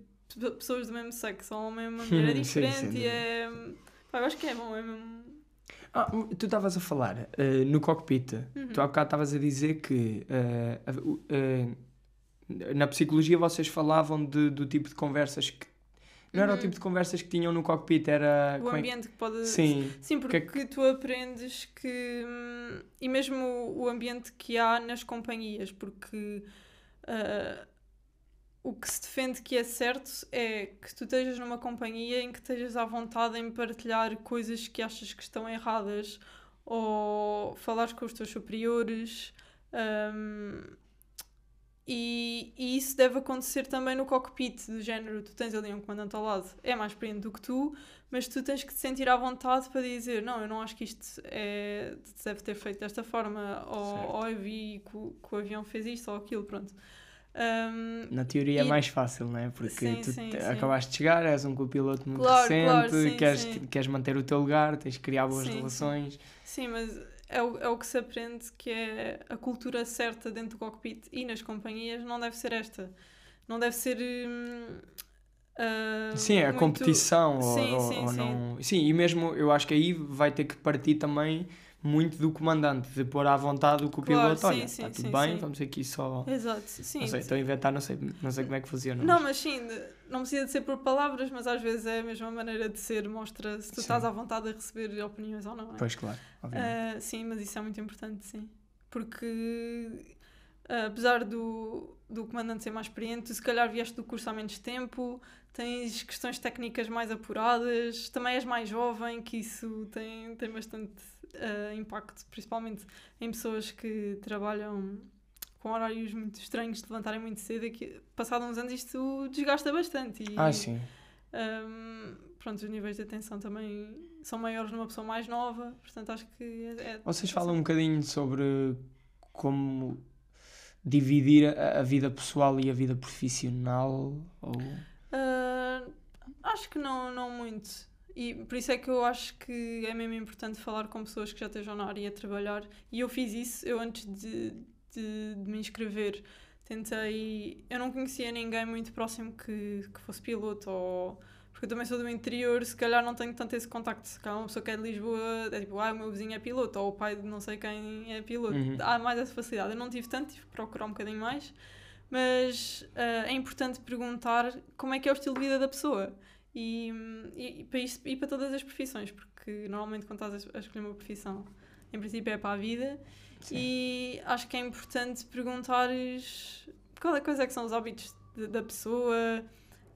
pessoas do mesmo sexo, ou uma mulher, é Sim, diferente e é. pá, eu acho que é bom, é mesmo. Ah, tu estavas a falar eh, no cockpit. Uhum. Tu há bocado estavas a dizer que o- eh, na psicologia vocês falavam de- do tipo de conversas que Não era o Uhum. tipo de conversas que tinham no cockpit, era. O é que- ambiente que pode. Sim. Sim, que é porque tu aprendes que. hum, E mesmo o, o ambiente que há nas companhias, porque. ah, o que se defende que é certo é que tu estejas numa companhia em que estejas à vontade em partilhar coisas que achas que estão erradas ou falares com os teus superiores. hum, e, e isso deve acontecer também no cockpit, do género, tu tens ali um comandante ao lado, é mais experiente do que tu, mas tu tens que te sentir à vontade para dizer, não, eu não acho que isto é, deve ter feito desta forma, ou, ou eu vi que o, que o avião fez isto ou aquilo, pronto. Um, Na teoria é E- mais fácil, não é? Porque Sim, tu sim, te- sim. acabaste de chegar, és um copiloto muito Claro, recente, claro, queres, queres manter o teu lugar, tens de criar boas relações. sim, mas é o, é o que se aprende que é a cultura certa dentro do cockpit e nas companhias não deve ser esta. Não deve ser. hum, ah, Sim, é a muito- competição. ou- Sim, ou, sim, ou sim. não... sim, e mesmo eu acho que aí vai ter que partir também muito do comandante, de pôr à vontade o copiloto. Claro, sim, Olha, sim, está tudo sim, bem, sim. vamos aqui só. Exato, sim. Não sei, estou a inventar, não sei, não sei como é que funciona. Não, mas- mas sim, não precisa de ser por palavras, mas às vezes é a mesma maneira de ser, mostra se tu Sim. estás à vontade a receber opiniões ou não. É? Pois claro, obviamente. Ah, sim, mas isso é muito importante, sim. Porque ah, apesar do, do comandante ser mais experiente, se calhar vieste do curso há menos tempo, tens questões técnicas mais apuradas, também és mais jovem, que isso tem, tem bastante ah, impacto, principalmente em pessoas que trabalham com horários muito estranhos de levantarem muito cedo e que passados uns anos isto desgasta bastante. E, ah, sim. Ahm, pronto, os níveis de atenção também são maiores numa pessoa mais nova, portanto acho que é. é- Vocês falam um bocadinho sobre como dividir a, a vida pessoal e a vida profissional? Ou... Ah, acho que não, não muito. E por isso é que eu acho que é mesmo importante falar com pessoas que já estejam na área a trabalhar. E eu fiz isso, eu antes de, de, de me inscrever, tentei. Eu não conhecia ninguém muito próximo que, que fosse piloto ou. Porque eu também sou do interior, se calhar não tenho tanto esse contacto. Se calhar uma pessoa que é de Lisboa é tipo, ah, o meu vizinho é piloto, ou o pai de não sei quem é piloto. Uhum. Há mais essa facilidade. Eu não tive tanto, tive que procurar um bocadinho mais. Mas ah, é importante perguntar como é que é o estilo de vida da pessoa. E, e, e para isso, e para todas as profissões, porque normalmente quando estás a, escolher uma profissão, em princípio é para a vida. Sim. E acho que é importante perguntares qual é, quais é que são os hábitos de- da pessoa,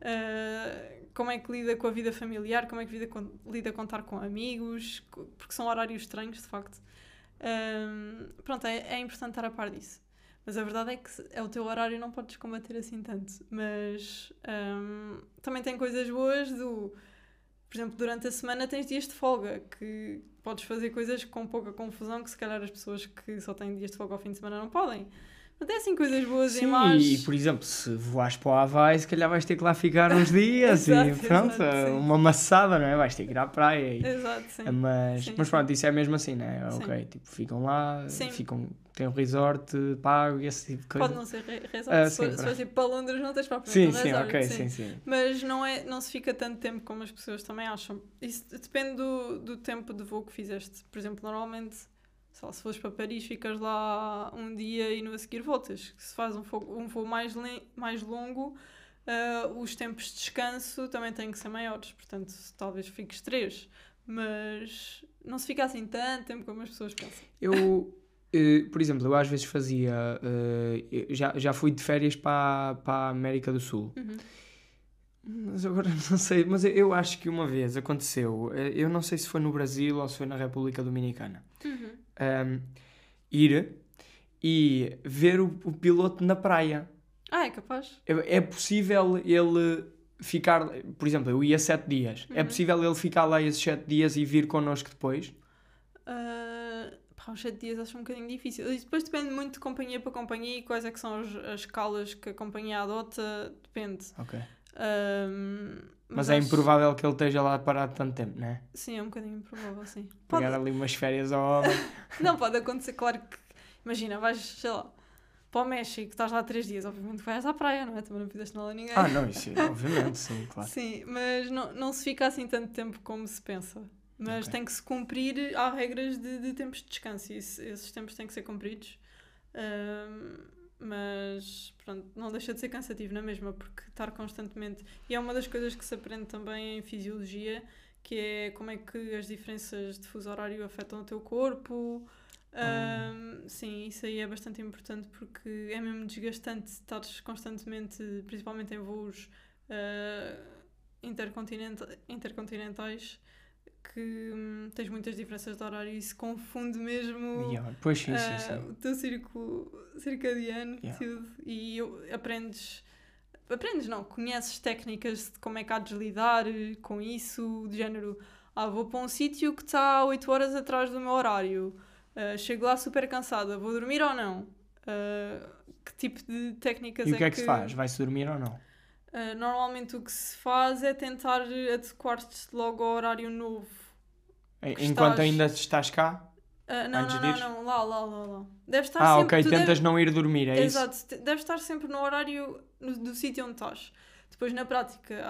ah, como é que lida com a vida familiar, como é que lida com, lida com estar com amigos, porque são horários estranhos, de facto. Ahm, pronto, é, é importante estar a par disso. Mas a verdade é que é o teu horário não podes combater assim tanto. Mas ahm, também tem coisas boas do. Por exemplo, durante a semana tens dias de folga que podes fazer coisas com pouca confusão que se calhar as pessoas que só têm dias de folga ao fim de semana não podem. É assim coisas boas e Sim, más. e por exemplo, se voares para o Havaí, se calhar vais ter que lá ficar uns dias e Exato, pronto, exato, sim. uma maçada, não é? Vais ter que ir à praia. E... Exato, sim. Mas, Sim, mas sim. pronto, isso é mesmo assim, né? Sim. Ok, tipo, ficam lá, Sim. ficam, têm um resort pago e esse tipo de coisa. Pode não ser re- resort. Ah, se, for, sim, se ir para Londres, não tens para Sim, sim, ok, sim, sim. Mas não, é, não se fica tanto tempo como as pessoas também acham. Isso depende do, do tempo de voo que fizeste. Por exemplo, normalmente, sei lá, se fores para Paris, ficas lá um dia e no a seguir voltas. Se faz um, voo- um voo mais, mais longo, ah, os tempos de descanso também têm que ser maiores. Portanto, talvez fiques três. Mas não se fica assim tanto tempo como as pessoas pensam. Eu, eh, por exemplo, eu às vezes fazia, eu já, já fui de férias para, para a América do Sul. Uhum. Mas agora não sei, mas eu- eu acho que uma vez aconteceu, eh, eu não sei se foi no Brasil ou se foi na República Dominicana, Uhum. Um, ir e ver o, o piloto na praia. Ah, é capaz? É, é possível ele ficar, por exemplo, eu ia sete dias, é Uhum. possível ele ficar lá esses sete dias e vir connosco depois? Uh, pá, os 7 dias acho um bocadinho difícil. E depois depende muito de companhia para companhia e quais é que são as, as escalas que a companhia adota, depende. Ok. Um, Mas, é acho- improvável que ele esteja lá parado tanto tempo, não é? Sim, é um bocadinho improvável, sim. Pode... Pegar ali umas férias ao homem. Não, pode acontecer, claro que. Imagina, vais, sei lá, para o México, estás lá 3 dias, obviamente vais à praia, não é? Também não fizeste nada a ninguém. ah, não, isso é, obviamente, sim, claro. Sim, mas não, não se fica assim tanto tempo como se pensa. Mas Ok. tem que se cumprir, há regras de, de tempos de descanso e esse- esses tempos têm que ser cumpridos. Ahm, mas pronto, não deixa de ser cansativo na mesma, porque estar constantemente. E é uma das coisas que se aprende também em fisiologia, que é como é que as diferenças de fuso horário afetam o teu corpo. Ahm, sim, isso aí é bastante importante porque é mesmo desgastante estares constantemente, principalmente em voos ah, intercontinenta- intercontinentais, que hum, tens muitas diferenças de horário e isso confunde mesmo Yeah, Pois sim, sim, ah, sim. o teu círculo circadiano, Yeah. tudo, e eu- aprendes. Aprendes, não, conheces técnicas de como é que há de lidar eh, com isso, de género, ah, vou para um sítio que está 8 horas atrás do meu horário, ah, chego lá super cansada, vou dormir ou não? Ah, que tipo de técnicas E o que é que se faz? Vai-se dormir ou não? Ah, normalmente o que se faz é tentar adequar-te logo ao horário novo. Que Enquanto estás- ainda estás cá? Ah, não, Antes não, não, não, lá, lá, lá, lá. Deve estar Ah, sempre, ok, tentas deves- não ir dormir, é isso? Exato, deves estar sempre no horário no- do sítio onde estás. Depois, na prática,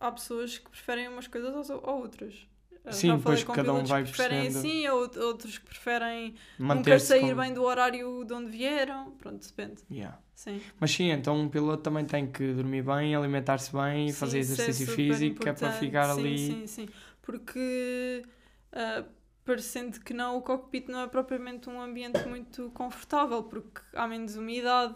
há, há pessoas que preferem umas coisas ou, ou outras. Ah, Sim, pois cada um vai que preferem percebendo. assim, ou outros que preferem nunca sair com- bem do horário de onde vieram. Pronto, depende. Yeah. Sim. Mas sim, então um piloto também tem que dormir bem, alimentar-se bem, Sim, fazer é exercício físico, é para ficar sim, ali. Sim, sim, Porque, ah, parecendo que não, o cockpit não é propriamente um ambiente muito confortável, porque há menos umidade,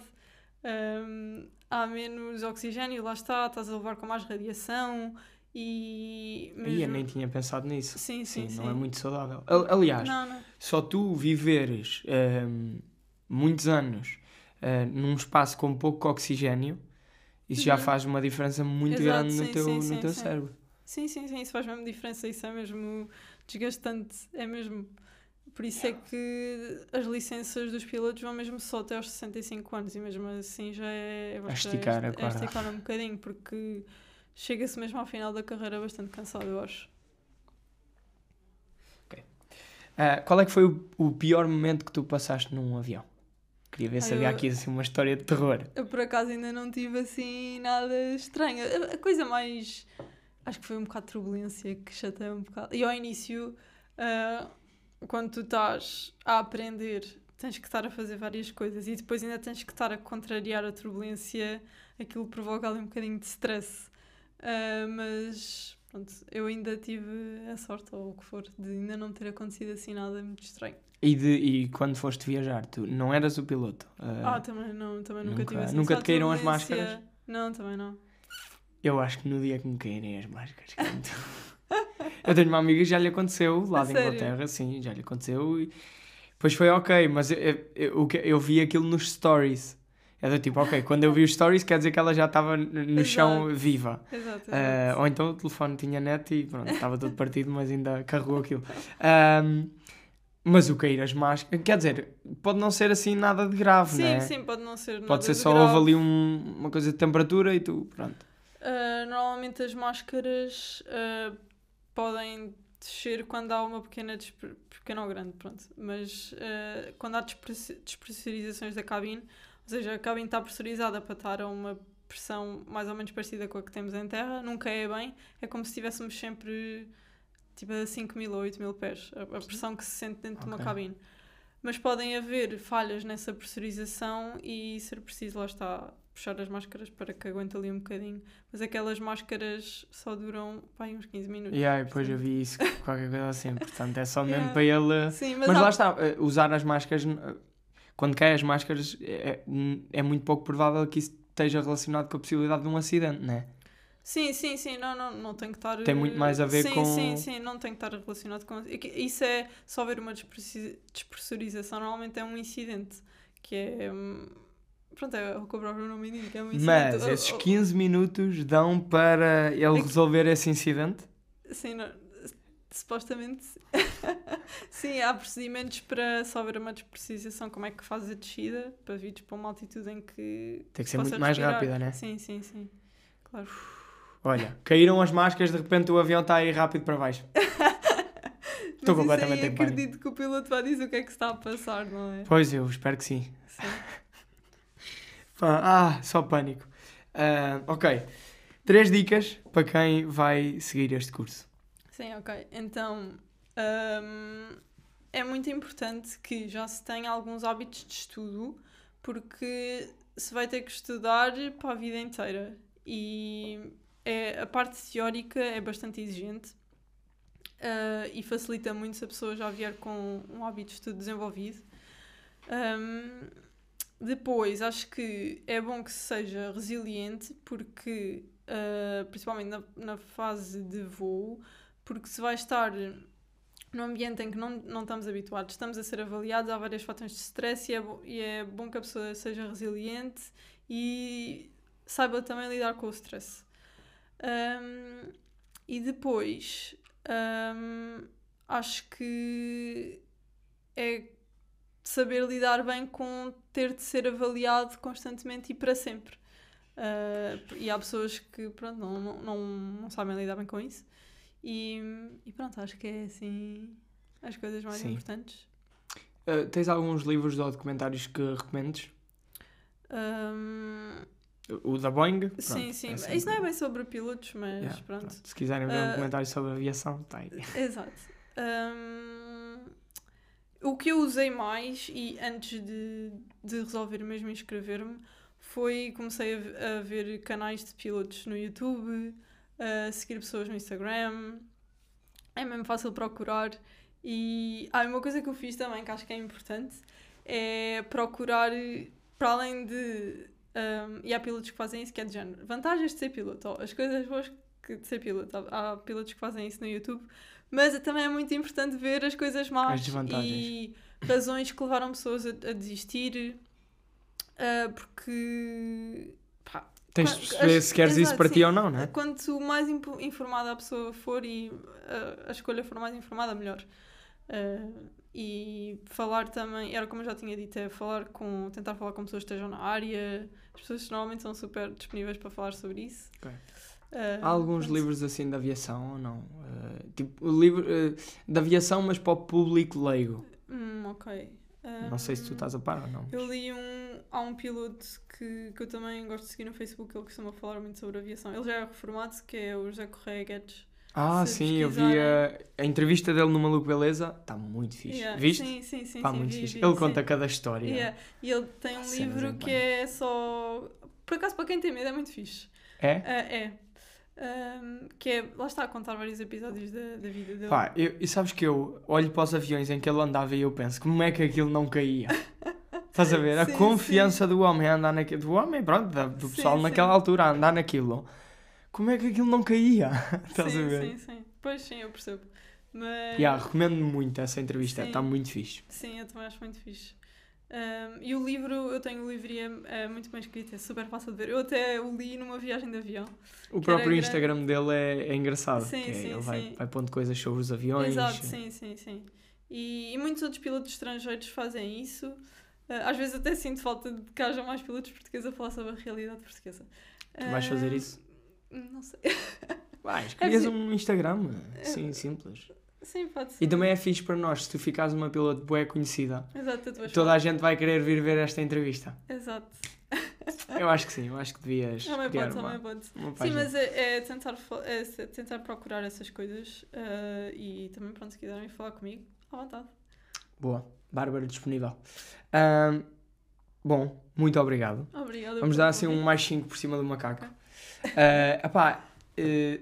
ahm, há menos oxigênio, lá está, estás a levar com mais radiação e. Mesmo- nem tinha pensado nisso. Sim, sim, sim. não é muito saudável. Al- Aliás, Não, não. só tu viveres ahm, muitos anos ah, num espaço com pouco oxigênio, isso já Uhum. faz uma diferença muito Exato, grande no sim, teu, sim, no teu cérebro. Sim, sim, sim, isso faz mesmo diferença, isso é mesmo desgastante, é mesmo. Por isso é que as licenças dos pilotos vão mesmo só até aos 65 anos e mesmo assim já é, A esticar a é, corda. esticar um bocadinho, porque chega-se mesmo ao final da carreira bastante cansado, eu acho. Ah, qual é que foi o, o pior momento que tu passaste num avião? Queria ver se Ah, havia eu- aqui assim, uma história de terror. Eu por acaso ainda não tive assim nada estranho. A- coisa mais. Acho que foi um bocado de turbulência que chateia um bocado. E ao início, ah, quando tu estás a aprender, tens que estar a fazer várias coisas e depois ainda tens que estar a contrariar a turbulência, aquilo provoca ali um bocadinho de stress. Ah, mas pronto, eu ainda tive a sorte, ou o que for, de ainda não ter acontecido assim nada muito estranho. E, de, e quando foste viajar, tu não eras o piloto? Ah, Ah, também não, também nunca, nunca- tive assim nunca te caíram as máscaras? Não, também não. Eu acho que no dia que me caírem as máscaras. eu tenho uma amiga que já lhe aconteceu lá A de sério? Inglaterra, sim, já lhe aconteceu. E depois foi ok, mas eu, eu, eu, eu vi aquilo nos stories. É do tipo, ok, quando eu vi os stories quer dizer que ela já estava no no chão Exato. viva. Exato, exato. ou então o telefone tinha net e pronto, estava todo partido, mas ainda carregou aquilo. Ahm, mas o cair as máscaras, quer dizer, pode não ser assim nada de grave, sim, né? sim, pode não ser nada Pode ser só grave. houve ali um- uma coisa de temperatura e tu, pronto. Ah, normalmente as máscaras ah, podem descer quando há uma pequena, pequena ou grande, pronto. Mas ah, quando há despre- despressurizações da cabine, ou seja, a cabine está pressurizada para estar a uma pressão mais ou menos parecida com a que temos em terra, nunca é bem, é como se estivéssemos sempre tipo a 5 mil ou 8 mil pés, a, a pressão que se sente dentro de uma cabine. Mas podem haver falhas nessa pressurização e ser preciso, lá está, puxar as máscaras para que aguente ali um bocadinho. Mas aquelas máscaras só duram pá, uns 15 minutos. E aí, depois eu vi isso, qualquer coisa assim. Portanto, é só mesmo Yeah. para ele. Sim, Mas, mas, há- lá está, eh, usar as máscaras, eh, quando caem as máscaras, é, é muito pouco provável que isso esteja relacionado com a possibilidade de um acidente, não é? Sim, sim, sim, não, não, não tem que estar. Tem muito mais a ver sim, com- Sim, sim, não tem que estar relacionado com. é Isso é só ver uma despressurização, normalmente é um incidente. Que é. hum, Pronto, é o que o próprio nome indica, é um incidente. Mas esses oh, 15 minutos dão para ele É resolver esse incidente? Sim, não- supostamente. sim, há procedimentos para só ver uma desprecisação, como é que fazes a descida, para vires para uma altitude em que. Tem que ser muito mais respirar. rápida, né? Sim, sim, sim. Claro. Olha, caíram as máscaras, de repente o avião está aí rápido para baixo. Estou completamente em pânico. acredito que o piloto vai dizer o que é que se está a passar, não é? Pois eu, espero que sim. Sim. Ah, só pânico. Ah, ok. Três dicas para quem vai seguir este curso. Sim, ok. Então, hum, é muito importante que já se tenha alguns hábitos de estudo, porque se vai ter que estudar para a vida inteira. E é, a parte teórica é bastante exigente ah, e facilita muito se a pessoa já vier com um hábito de estudo desenvolvido. Um, depois, acho que é bom que seja resiliente, porque, ah, principalmente na, na fase de voo, porque se vai estar num ambiente em que não, não estamos habituados, estamos a ser avaliados, há vários fatores de stress e é, e é bom que a pessoa seja resiliente e saiba também lidar com o stress. Um, e depois, um, acho que é saber lidar bem com ter de ser avaliado constantemente e para sempre. Uh, e há pessoas que pronto, não, não, não sabem lidar bem com isso. E, e pronto, acho que é assim as coisas mais Sim. importantes. Uh, tens alguns livros ou documentários que recomendes? Um, O da Boeing? Pronto, sim, sim. é Isso não é bem sobre pilotos, mas Yeah, pronto. pronto. Se quiserem ver um Uh, documentário sobre aviação, está aí. Exato. Um, o que eu usei mais e antes de, de resolver mesmo inscrever-me foi comecei a, a ver canais de pilotos no YouTube, a seguir pessoas no Instagram. É mesmo fácil procurar. E ah, uma coisa que eu fiz também que acho que é importante é procurar para além de. um, e há pilotos que fazem isso que é de género. Vantagens de ser piloto. ou as coisas boas que de ser piloto. Há, há pilotos que fazem isso no YouTube. Mas também é muito importante ver as coisas más As e razões que levaram pessoas a, a desistir. ah, porque pá, Tens de perceber as- se queres isso exato, para ti sim. ou não, né? Quanto mais informada a pessoa for e uh, a escolha for mais informada, melhor. Uh, e falar também, era como eu já tinha dito, é falar com, tentar falar com pessoas que estejam na área. As pessoas normalmente são super disponíveis para falar sobre isso. Ok. Uh, Há alguns pronto. livros assim de aviação ou não? Uh, tipo, livro de aviação, mas para o público leigo. Hum, ok. Não sei se tu estás a par ou não. Eu li um. Há um piloto que, que eu também gosto de seguir no Facebook, ele costuma falar muito sobre aviação. Ele já é reformado, que é o José Correia Guedes. Ah, se sim, eu vi a, a entrevista dele no Maluco Beleza. Está muito fixe. Yeah, Viste? Sim, sim, sim. Sim, muito vi, fixe. vi, Ele sim. conta cada história. Yeah. E ele tem um livro que é só. Por acaso, para quem tem medo, é muito fixe. É? Ah, é. Que é. Lá está a contar vários episódios da, da vida dele. Pá, eu, e sabes que eu olho para os aviões em que ele andava e eu penso, como é que aquilo não caía? Estás a ver? A Sim, confiança do homem a andar naquilo, do homem, pronto, do Sim, pessoal sim. naquela altura a andar naquilo. Como é que aquilo não caía? Estás sim, a ver? sim, sim. Pois sim, eu percebo. Mas. Yeah, recomendo muito essa entrevista, Sim. está muito fixe. Sim, eu também acho muito fixe. Ahm, e o livro, eu tenho o livro é, é muito bem escrito, é super fácil de ver. Eu até o li numa viagem de avião. O próprio Instagram dele é, é engraçado. Sim, é, sim, ele vai, sim. vai pondo coisas sobre os aviões. Exato, sim, sim, sim. E, e muitos outros pilotos estrangeiros fazem isso. Ah, às vezes até sinto falta de que haja mais pilotos portugueses a falar sobre a realidade portuguesa. Tu vais fazer Ah, isso? Não sei. Vais, crias assim- um Instagram, sim, simples. Sim, pode ser. E também é fixe para nós, se tu ficares uma piloto bué conhecida, Exato, toda a gente vai querer vir ver esta entrevista. Exato. Eu acho que sim, eu acho que devias Também criar pode, uma, também pode. uma Sim, mas é, é tentar, é tentar procurar essas coisas ah, e também, pronto, se quiserem falar comigo, à vontade. Boa, Bárbara disponível. Bom, muito obrigado. Obrigada. Vamos dar assim um mais 5 por cima do macaco. Ah, epá, eh,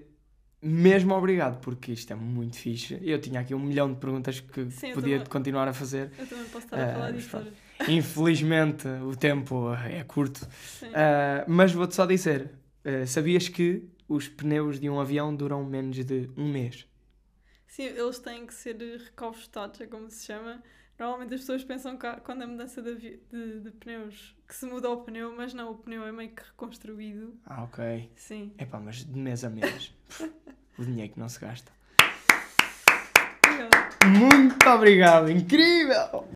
mesmo obrigado, porque isto é muito fixe. Eu tinha aqui um milhão de perguntas que Sim, podia também. continuar a fazer. Eu também posso estar a Ah, falar hoje. Infelizmente, o tempo é curto. Ah, mas vou-te só dizer: ah, sabias que os pneus de um avião duram menos de um mês? Sim, eles têm que ser recaustados, é como se chama. Normalmente as pessoas pensam que quando a mudança de, de, de pneus que se muda o pneu, mas não, o pneu é meio que reconstruído. Ah, ok. Sim. Epá, mas de mês a mês. o dinheiro que não se gasta. Muito obrigado, incrível!